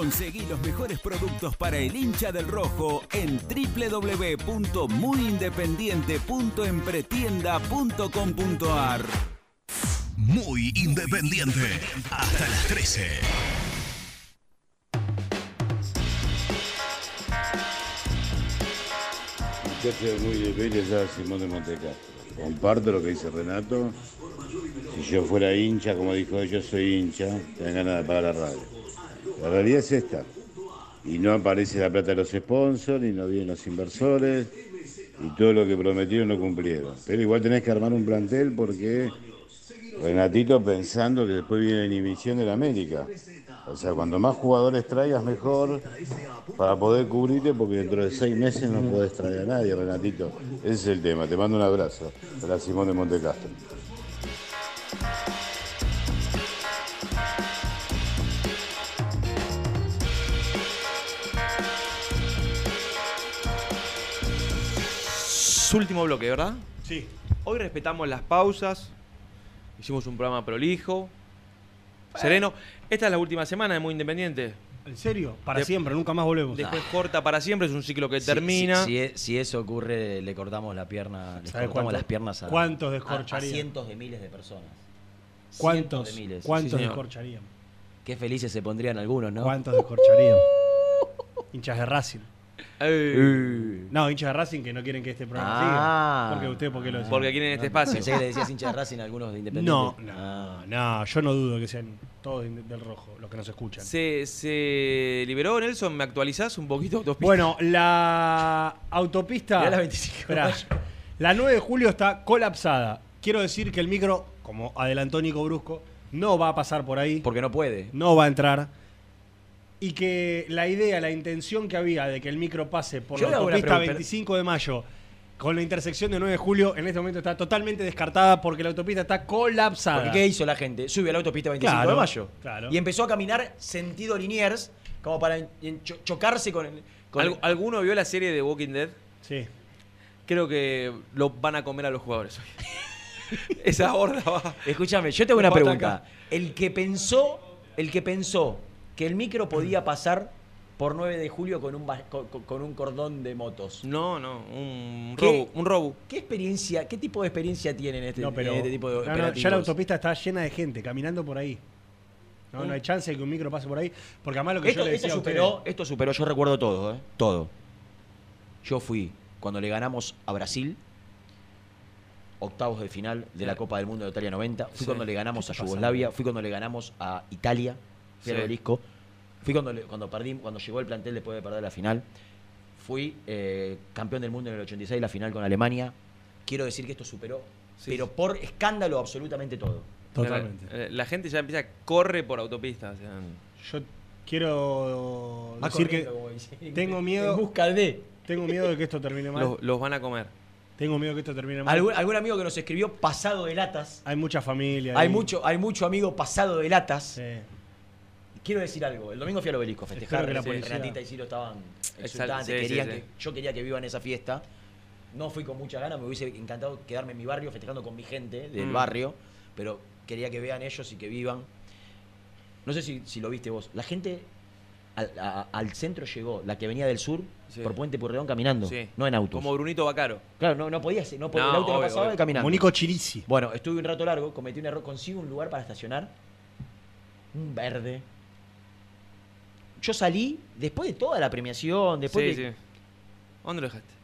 Conseguí los mejores productos para el hincha del rojo en www.muyindependiente.empretienda.com.ar. muy independiente. Hasta las 13. Muchachos muy Simón de Montecastro. Comparto lo que dice Renato. Si yo fuera hincha, como dijo yo soy hincha, tengan ganas de pagar la radio. La realidad es esta. Y no aparece la plata de los sponsors, y no vienen los inversores, y todo lo que prometieron no cumplieron. Pero igual tenés que armar un plantel porque Renatito pensando que después viene la inhibición de la América. O sea, cuando más jugadores traigas, mejor para poder cubrirte, porque dentro de seis meses no podés traer a nadie, Renatito. Ese es el tema. Te mando un abrazo. Para Simón de Montecastro. Último bloque, ¿verdad? Sí. Hoy respetamos las pausas. Hicimos un programa prolijo. Sereno. Esta es la última semana de Muy Independiente. ¿En serio? Para De- siempre, nunca más volvemos. Después corta para siempre, es un ciclo que Si- termina. Si, si e- si eso ocurre, le cortamos la pierna, le ¿Sabe cortamos cuánto- las piernas a, cuántos a- a descorcharía? cientos de miles de personas. ¿Cuántos, Cientos de miles. cuántos señor. descorcharían? Qué felices se pondrían algunos, ¿no? ¿Cuántos descorcharían? *laughs* Hinchas de Racing. *laughs* No, hinchas de Racing que no quieren que este programa Ah. siga. Porque usted, ¿por qué lo decía? Porque quieren este espacio. Pensé que le decías hincha de Racing a algunos de Independiente. No, Ah. no, no, yo no dudo que sean todos de- del rojo los que nos escuchan. Se, se liberó, Nelson. ¿Me actualizás un poquito? autopista? Bueno, la autopista. Mirá la 25 de Esperá. la 9 de julio está colapsada. Quiero decir que el micro, como adelantó Nico Brusco, no va a pasar por ahí. Porque no puede. No va a entrar. Y que la idea, la intención que había de que el micro pase por Yo le la hago una autopista pregunta. 25 de mayo con la intersección de 9 de julio, en este momento está totalmente descartada porque la autopista está colapsada. Porque ¿qué hizo la gente? Subió a la autopista 25 Claro, de mayo. claro. Y empezó a caminar sentido Liniers, como para en- en cho- chocarse con el. con ¿Algu- ¿Alguno vio la serie de Walking Dead? Sí. Creo que lo van a comer a los jugadores hoy. *laughs* Esa horda va. Escúchame, yo tengo una pregunta. atacar. El que pensó, el que pensó que el micro podía pasar por 9 de julio con un, con, un cordón de motos. No, no, un ¿Qué- robo. Un robo. ¿Qué experiencia, qué tipo de experiencia tienen este, No, pero en este tipo de no, no, operativos? ya la autopista está llena de gente caminando por ahí. No, no hay chance de que un micro pase por ahí. Porque además lo que esto, yo le esto decía a superó, ustedes- esto superó, yo recuerdo todo, ¿eh? Todo. Yo fui cuando le ganamos a Brasil, octavos de final de la Copa del Mundo de Italia 90. Fui Sí. cuando le ganamos ¿Qué a Yugoslavia, fui cuando le ganamos a Italia, fui al. Fui cuando, cuando perdí, cuando llegó el plantel después de perder la final. Fui eh, campeón del mundo en el 86, la final con Alemania. Quiero decir que esto superó, Sí, pero sí. por escándalo absolutamente todo. Totalmente. La, la gente ya empieza, corre por autopista. o sea, Yo quiero Va decir que tengo miedo. En busca de. Tengo miedo de que esto termine mal. los, los van a comer. Tengo miedo de que esto termine mal. ¿Algún, algún amigo que nos escribió pasado de latas. Hay mucha familia. Hay ahí. mucho, hay mucho amigo pasado de latas. Sí. Quiero decir algo. El domingo fui al obelisco a festejar. Que la policía- Renatita y Ciro estaban exultantes. sí, querían sí, que- yo quería que vivan esa fiesta. No fui con mucha ganas. Me hubiese encantado quedarme en mi barrio festejando con mi gente del Mm. barrio. Pero quería que vean ellos y que vivan. No sé si, si lo viste vos. La gente al, a- al centro llegó, la que venía del sur, Sí. por Puente Purredón caminando. Sí. No en autos. Como Brunito Bacaro. Claro, no, no podía ser. No podía, No, el auto no pasaba obvio. y caminando. Mónico Chirici. Bueno, estuve un rato largo, cometí un error, consigo un lugar para estacionar. Un verde. Yo salí, después de toda la premiación, después sí, de- sí. ¿Dónde lo dejaste?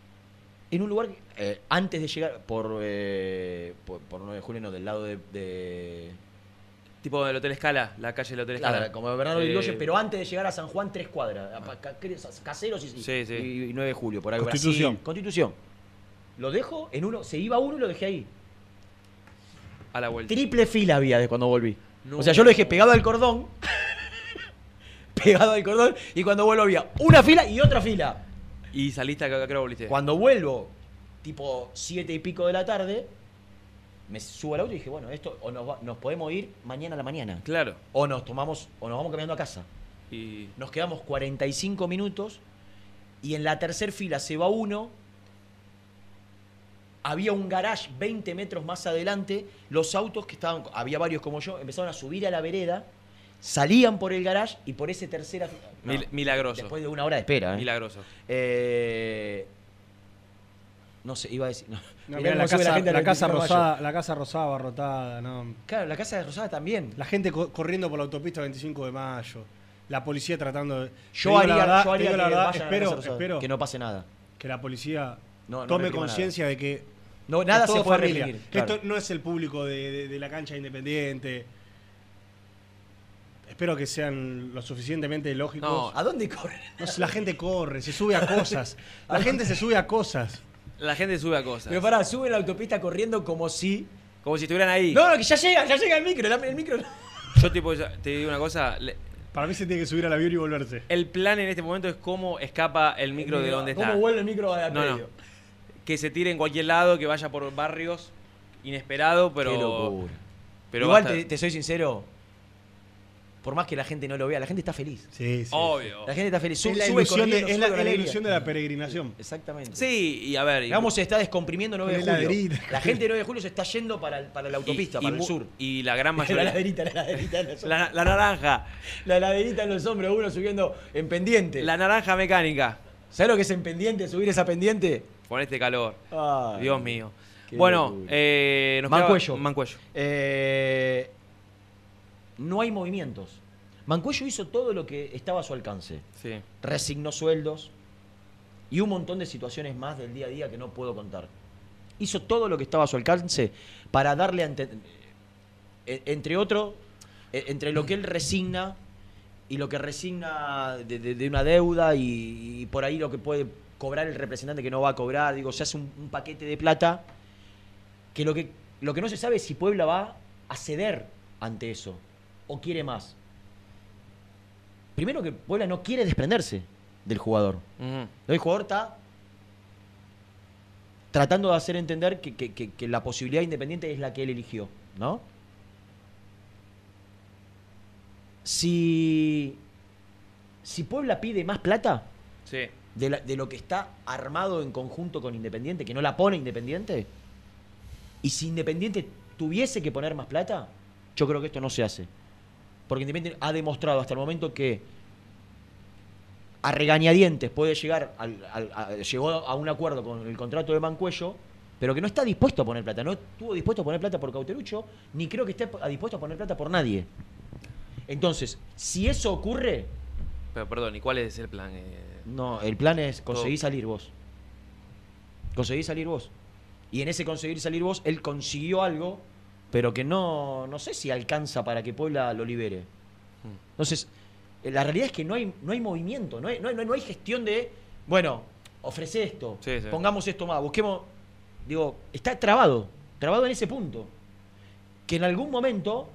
en un lugar, eh, antes de llegar, por, eh, por, por 9 de julio, no, del lado de... de- Tipo del Hotel Escala, la calle del Hotel Escala. Claro, como Bernardo Eh, Irigoyen, pero antes de llegar a San Juan, tres cuadras. Caseros y, Sí, sí. y 9 de julio, por ahí. Constitución. Brasil. Constitución. Lo dejo en uno, se iba uno y lo dejé ahí. A la vuelta. Triple fila había de cuando volví. No. O sea, yo lo dejé pegado al cordón. Pegado al cordón. Y cuando vuelvo había una fila y otra fila. Y saliste acá, ¿a qué hora volviste? Cuando vuelvo, tipo siete y pico de la tarde, me subo al auto y dije, bueno, esto o nos, va- nos podemos ir mañana a la mañana. Claro. O nos tomamos, o nos vamos caminando a casa. Y Nos quedamos 45 minutos y en la tercer fila se va uno. Había un garage 20 metros más adelante. Los autos que estaban, había varios como yo, empezaron a subir a la vereda, salían por el garage y por ese tercera fila. Mil- milagroso. Después de una hora de espera. ¿eh? milagroso. Eh, No sé, iba a decir. No. No, Mirá la, casa, gente al la, casa 25 de mayo. rosada, la casa rosada abarrotada, no. Claro, la casa de Rosada también. La gente co- corriendo por la autopista 25 de mayo. La policía tratando de. Yo haría, la verdad, yo haría digo la verdad, la espero, espero que no pase nada. que la policía No, no tome conciencia de que No, nada se puede familia, claro. esto no es el público de, de- de la cancha independiente. Espero que sean lo suficientemente lógicos. No, ¿A dónde corre? No la gente corre, se sube a cosas. *laughs* La gente se sube a cosas. La gente sube a cosas. Pero pará, sube la autopista corriendo como si. Como si estuvieran ahí. No, no, que ya llega, ya llega el micro. la- El micro. *laughs* Yo tipo, te digo una cosa. le- Para mí se tiene que subir al avión y volverse. El plan en este momento es cómo escapa el micro de donde está. ¿Cómo vuelve el micro al No? Que se tire en cualquier lado, que vaya por barrios inesperado, pero. Qué locura. Pero Igual basta- te, te soy sincero. Por más que la gente no lo vea, la gente está feliz. Sí, sí. Obvio. La gente está feliz. Sube, Es la sube ilusión, de, es la, es la ilusión de la peregrinación. Exactamente. Sí, y a ver. y- Digamos, se está descomprimiendo 9 de julio. La gente de 9 de julio se está yendo para, el- para la autopista, y- para y el sur. Y la gran La mayoría. la en los hombros. La, la naranja. La heladerita en los hombros, uno subiendo en pendiente. La naranja mecánica. ¿Sabes lo que es en pendiente? Subir esa pendiente. Con este calor. Ay, Dios mío. Bueno, eh, nos Mancuello. Mancuello. Eh, no hay movimientos. Mancuello hizo todo lo que estaba a su alcance. Sí. Resignó sueldos y un montón de situaciones más del día a día que no puedo contar. Hizo todo lo que estaba a su alcance para darle a ente- eh, entre otro, eh, entre lo que él resigna y lo que resigna de, de- de una deuda y, y por ahí lo que puede cobrar el representante que no va a cobrar, digo, se hace un, un paquete de plata que lo que lo que no se sabe es si Puebla va a ceder ante eso o quiere más. Primero que Puebla no quiere desprenderse del jugador. Ujú. El jugador está tratando de hacer entender que, que- que- que la posibilidad independiente es la que él eligió, ¿no? Si, si Puebla pide más plata Sí. de, la- de lo que está armado en conjunto con Independiente, que no la pone Independiente, y si Independiente tuviese que poner más plata, yo creo que esto no se hace. Porque Independiente ha demostrado hasta el momento que a regañadientes puede llegar al, al- a- llegó a un acuerdo con el contrato de Mancuello, pero que no está dispuesto a poner plata. No estuvo dispuesto a poner plata por Cauterucho, ni creo que esté dispuesto a poner plata por nadie. Entonces, si eso ocurre, Pero perdón, ¿y cuál es el plan? Eh, no, el plan es conseguir Todo. salir vos. Conseguir salir vos. Y en ese conseguir salir vos, él consiguió algo, pero que no, no sé si alcanza para que Puebla lo libere. Entonces, eh, la realidad es que no hay, no hay movimiento, no hay, no, hay, no hay gestión de, bueno, ofrece esto, Sí, sí. pongamos esto más, busquemos. Digo, está trabado, trabado en ese punto. Que en algún momento,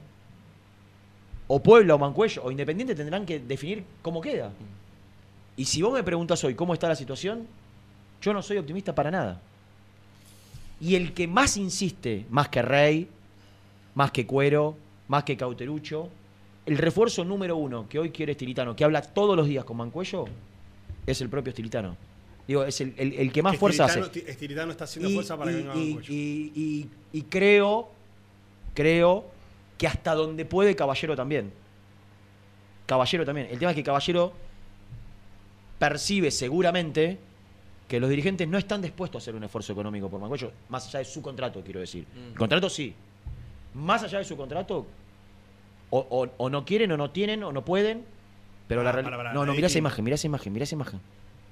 o Puebla, o Mancuello, o Independiente tendrán que definir cómo queda. Y si vos me preguntas hoy cómo está la situación, yo no soy optimista para nada. Y el que más insiste, más que Rey, más que Cuero, más que Cauterucho, el refuerzo número uno que hoy quiere Estilitano, que habla todos los días con Mancuello, es el propio Estilitano. Digo, es el, el- el que más Que fuerza hace. Estilitano está haciendo Y- fuerza para y- que venga y- Mancuello. y- y- y creo, creo que hasta donde puede Caballero también. Caballero también. El tema es que Caballero percibe seguramente que los dirigentes no están dispuestos a hacer un esfuerzo económico por Mancuello, más allá de su contrato, quiero decir. Mm. El contrato sí. Más allá de su contrato, o, o- o no quieren, o no tienen, o no pueden, pero la realidad... No, no, mirá esa imagen, mirá esa imagen, mirá esa imagen.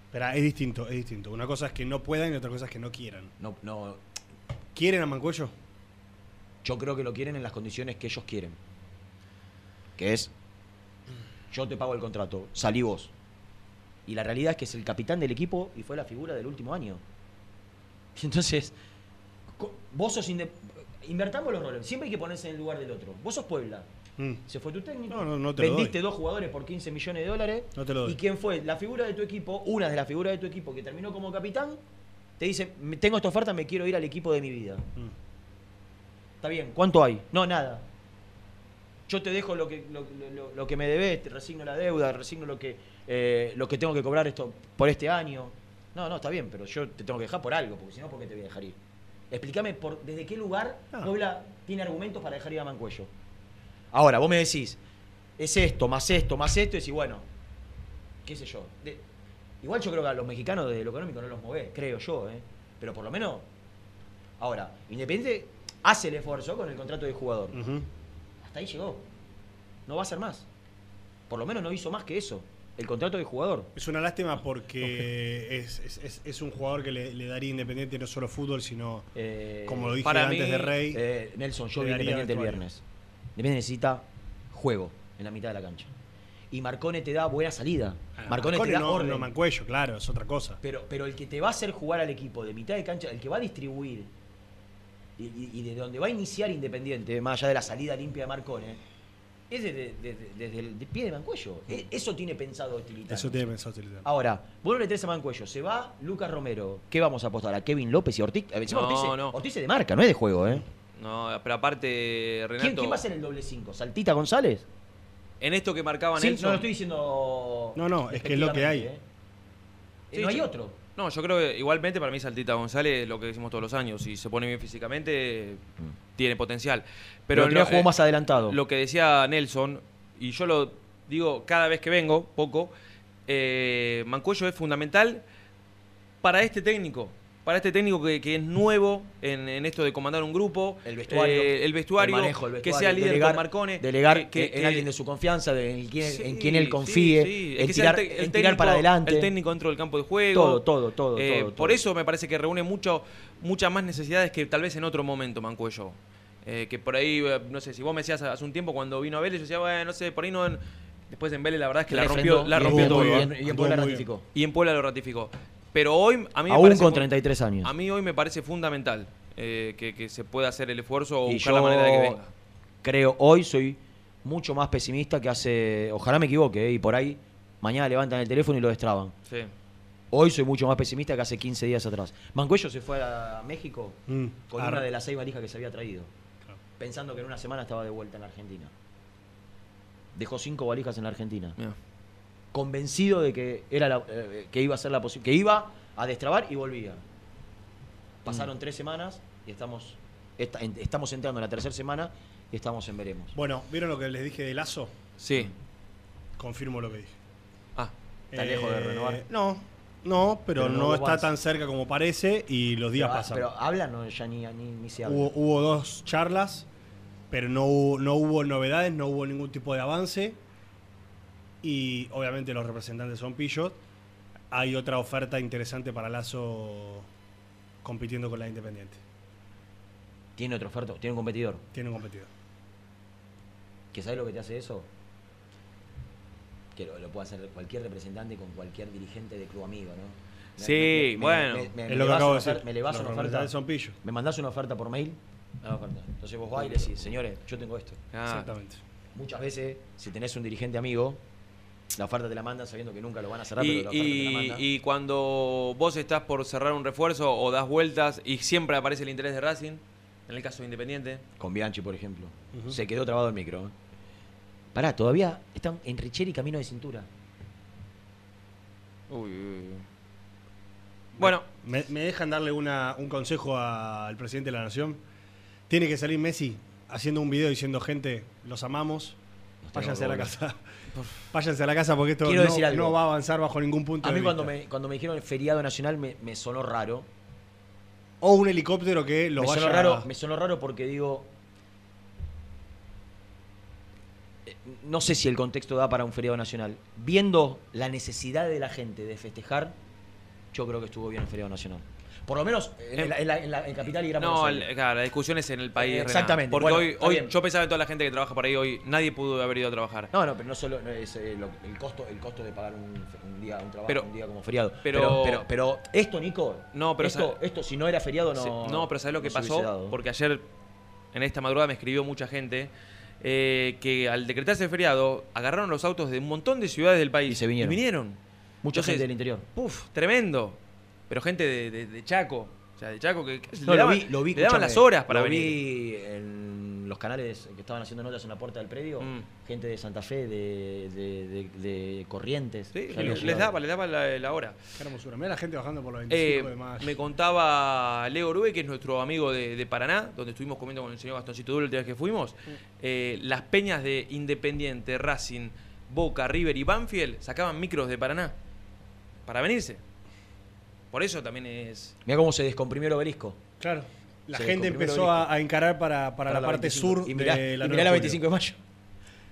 Espera, es distinto, es distinto. Una cosa es que no puedan y otra cosa es que no quieran. No, no, ¿Quieren a Mancuello? Yo creo que lo quieren en las condiciones que ellos quieren. Que es, yo te pago el contrato, salí vos. Y la realidad es que es el capitán del equipo y fue la figura del último año. *laughs* Entonces, co- vos sos... Invertamos los roles. Siempre hay que ponerse en el lugar del otro. Vos sos Puebla. Mm. Se fue tu técnico. No, no, no te lo vendiste doy. dos jugadores por 15 millones de dólares. No te lo doy. ¿Y quién fue? La figura de tu equipo, una de las figuras de tu equipo que terminó como capitán, te dice, "Me- tengo esta oferta, me quiero ir al equipo de mi vida. Mm. Está bien, ¿cuánto hay? No, nada. Yo te dejo lo que, lo, lo- lo que me debes, te resigno la deuda, resigno lo que, eh, lo que tengo que cobrar esto por este año. No, no, está bien, pero yo te tengo que dejar por algo, porque si no, ¿por qué te voy a dejar ir? Explícame por, desde qué lugar Puebla tiene argumentos para dejar ir a Mancuello. Ahora, vos me decís, es esto, más esto, más esto, y decís, bueno, qué sé yo. De- igual yo creo que a los mexicanos de lo económico no los movés, creo yo, ¿eh? Pero por lo menos. Ahora, Independiente hace el esfuerzo con el contrato de jugador. Hasta ahí llegó. No va a ser más. Por lo menos no hizo más que eso. El contrato de jugador. Es una lástima porque es, es- es- es un jugador que le, le daría Independiente no solo fútbol, sino, como lo dije para antes mí, de Rey. eh, Nelson, yo vi Independiente el viernes. Independiente necesita juego en la mitad de la cancha. Y Marcone te da buena salida. Marcone, te da no, orden. no Mancuello, claro, es otra cosa. Pero, pero el que te va a hacer jugar al equipo de mitad de cancha, el que va a distribuir y, y- y de donde va a iniciar Independiente, más allá de la salida limpia de Marcone, es desde, desde- desde el pie de Mancuello. E- Eso tiene pensado Tilitano. Eso tiene pensado utilizar. Ahora, vos no le tenés a Mancuello, se va Lucas Romero. ¿Qué vamos a apostar? ¿A Kevin López y Ortiz? Encima No, Ortiz, no. Ortiz se de marca, no es de juego, ¿eh? No, pero aparte, Renato. ¿Quién, quién va a ser el doble 5? ¿Saltita González? En esto que marcaba Sí, Nelson. no lo estoy diciendo. No, no, es que es lo que hay. ¿eh? Sí, no hay yo- otro. No, yo creo que igualmente para mí Saltita González, lo que decimos todos los años, si se pone bien físicamente, tiene potencial. Pero Pero día jugó más adelantado. Lo que decía Nelson, y yo lo digo cada vez que vengo, poco, eh, Mancuello es fundamental para este técnico. Para este técnico que, que es nuevo en, en esto de comandar un grupo. El vestuario. eh, el vestuario. el manejo del que sea líder delegar, con Marcone. Delegar que- que- en alguien de su confianza, de- en quien, Sí, en quien él confíe, sí. En tirar, el en tirar para técnico- adelante. El técnico dentro del campo de juego. Todo, todo, todo, Eh, todo, Por todo. eso me parece que reúne mucho, muchas más necesidades que tal vez en otro momento, Mancuello. Eh, que por ahí, eh, no sé, si vos me decías hace un tiempo cuando vino a Vélez, yo decía, bueno, no sé, por ahí no. Después en Vélez la verdad es que la rompió, la y rompió todo. ¿eh? bien, y en Puebla ratificó. Y en Puebla lo ratificó. Pero hoy, a mí me Aún parece con fu- 33 años. A mí hoy me parece fundamental eh, que, que se pueda hacer el esfuerzo o Y buscar la manera de que venga. creo, hoy soy mucho más pesimista que hace. Ojalá me equivoque, ¿eh? y por ahí mañana levantan el teléfono y lo destraban. Sí. Hoy soy mucho más pesimista que hace 15 días atrás. Mancuello se fue a México Mm, con ar- una de las seis valijas que se había traído, pensando que en una semana estaba de vuelta en la Argentina. Dejó cinco valijas en la Argentina. Convencido de que era la- eh, que iba a ser la que iba a destrabar y volvía. Pasaron Mm. tres semanas y estamos esta- en- estamos entrando en la tercera semana y estamos en veremos. Bueno, ¿vieron lo que les dije de Lazo? Sí. Confirmo lo que dije. Ah, ¿está lejos de renovar? No, no, pero, Pero no no, está tan cerca como parece y los días pero, pasan. pero hablan o ya ni, ni, ni se habla. Hubo, hubo dos charlas, pero no hubo, no hubo novedades, no hubo ningún tipo de avance. Y obviamente los representantes son pillos. Hay otra oferta interesante para Lazo compitiendo con la Independiente. Tiene otro oferto, tiene un competidor. Tiene un competidor. ¿Que sabe lo que te hace eso? Que lo, lo puede hacer cualquier representante con cualquier dirigente de club amigo, ¿no? Me- Sí, bueno. Me, Es lo que levas acabo una de decir. oferta- me levas Los una oferta. son pillos. Me mandás una oferta por mail. una oferta. Entonces vos vas y le decís, señores, yo tengo esto. Ah. Exactamente. Muchas veces, si tenés un dirigente amigo, la oferta te la mandan sabiendo que nunca lo van a cerrar, Y, pero la oferta te la mandan. y cuando vos estás por cerrar un refuerzo o das vueltas y siempre aparece el interés de Racing, en el caso de Independiente. Con Bianchi, por ejemplo. Se quedó trabado el micro. ¿eh? Pará, todavía están en Richeri camino de cintura. Uy, uy, uy. Bueno. ¿Me, me dejan darle una- un consejo a- al presidente de la Nación? Tiene que salir Messi haciendo un video diciendo, gente, los amamos, váyanse a la casa. Váyanse a la casa porque esto Quiero no, decir algo. no va a avanzar bajo ningún punto A de mí cuando vista. me, cuando me dijeron feriado nacional me, me sonó raro. O un helicóptero que los me vaya sonó raro, me sonó raro porque digo. eh, No sé si el contexto da para un feriado nacional. Viendo la necesidad de la gente de festejar, yo creo que estuvo bien el feriado nacional. Por lo menos en, la, en la- en la- en Capital y Gran No, Buenos el- Aires. claro, la discusión es en el país. Eh, exactamente, Porque bueno, hoy, hoy yo pensaba en toda la gente que trabaja por ahí hoy, nadie pudo haber ido a trabajar. No, no, pero no solo no es eh, lo- el costo, el costo de pagar un, día, un trabajo, Pero- un día como feriado. pero- Pero, pero, pero esto, Nico, No, pero esto, esto si no era feriado no. No, pero ¿sabes lo que no pasó? Porque ayer, en esta madrugada, me escribió mucha gente eh, que al decretarse el feriado, agarraron los autos de un montón de ciudades del país. Y se vinieron. vinieron. Mucha Entonces, gente del interior. Puf, tremendo. Pero gente de, de- de Chaco. O sea, de Chaco que, que No, le, lo daban, vi, lo vi, le daban las horas para lo venir. vi en los canales que estaban haciendo notas en la puerta del predio. Mm. Gente de Santa Fe, de, de, de- de Corrientes. Sí, les, daba, les daba la, la hora. Qué hermosura. Mirá la gente bajando por los Eh, 25 de mayo. me contaba Leo Orue, que es nuestro amigo de, de Paraná, donde estuvimos comiendo con el señor Gastoncito Duro la última vez que fuimos. Eh, las peñas de Independiente, Racing, Boca, River y Banfield sacaban micros de Paraná para venirse. Por eso también es. Mira cómo se descomprimió el obelisco. Claro. La Se gente empezó a, a encarar para, para, la, parte 25. sur y mirá, de la y 9 mirá la de 25 de mayo.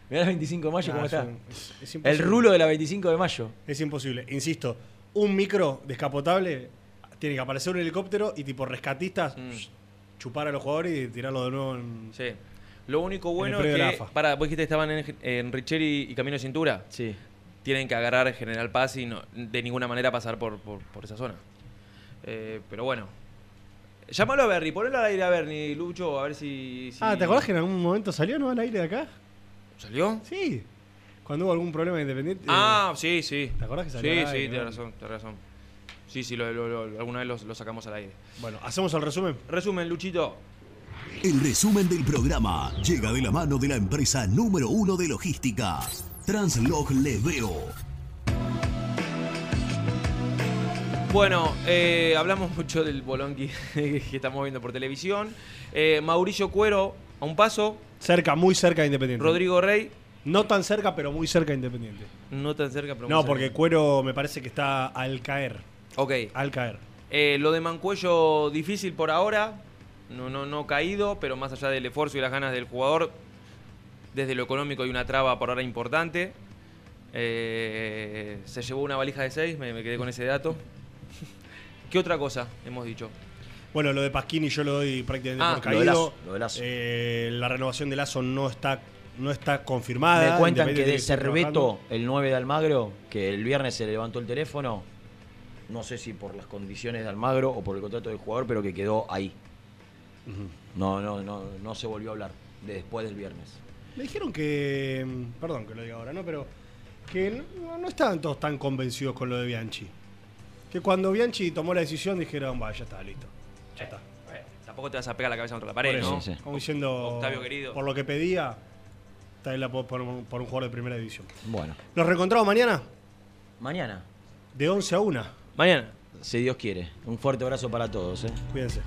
Mirá la 25 de mayo Ah, cómo es está. un- es- es el rulo de la 25 de mayo. Es imposible. Insisto, un micro descapotable tiene que aparecer un helicóptero y tipo rescatistas chupar a los jugadores y tirarlo de nuevo en. Sí. Lo único bueno es que. Para, vos dijiste que estaban en, en Richeri y Camino de Cintura. Sí. Tienen que agarrar General Paz y no, de ninguna manera pasar por, por, por esa zona. Eh, pero bueno. Llámalo a Bernie, ponelo al aire a Bernie, Lucho, a ver si. si- Ah, ¿te acordás que en algún momento salió no al aire de acá? ¿Salió? Sí. Cuando hubo algún problema independiente. Ah, sí, sí. ¿Te acordás que salió Sí, al sí, aire, tienes no? razón, tienes razón. Sí, sí, lo- lo- lo- alguna vez lo, lo sacamos al aire. Bueno, ¿hacemos el resumen? Resumen, Luchito. El resumen del programa llega de la mano de la empresa número uno de logística, Translog Leveo. Bueno, eh, hablamos mucho del Bolonqui *laughs* que estamos viendo por televisión. Eh, Mauricio Cuero, a un paso. Cerca, muy cerca de Independiente. Rodrigo Rey. No tan cerca, pero muy cerca de Independiente. No tan cerca, pero muy No, cerca. porque Cuero me parece que está al caer. Ok. Al caer. Eh, lo de Mancuello difícil por ahora, no, no, no caído, pero más allá del esfuerzo y las ganas del jugador, desde lo económico hay una traba por ahora importante. Eh, se llevó una valija de seis, me, me quedé con ese dato. *laughs* ¿Qué otra cosa hemos dicho? Bueno, lo de Pasquini yo lo doy prácticamente Ah, por lo de caído. Lazo, lo de Lazo. Eh, la renovación de Lazo no está, no está confirmada. Me cuentan que de está Cerveto, el 9 de Almagro, que el viernes se levantó el teléfono, no sé si por las condiciones de Almagro o por el contrato del jugador, pero que quedó ahí. No, no, no, no se volvió a hablar de después del viernes. Me dijeron que. mm, Perdón que lo diga ahora, ¿no? Pero. Que no, no estaban todos tan convencidos con lo de Bianchi. Que cuando Bianchi tomó la decisión dijeron, va, ya está, listo. Ya está. Tampoco te vas a pegar la cabeza contra la pared, ¿no? eso, Como diciendo. Octavio querido. Por lo que pedía, también la puedo por, un- por un jugador de primera división. Bueno. ¿Nos reencontramos mañana? Mañana. De 11 a 1. Mañana. Si Dios quiere. Un fuerte abrazo para todos. ¿eh? Cuídense.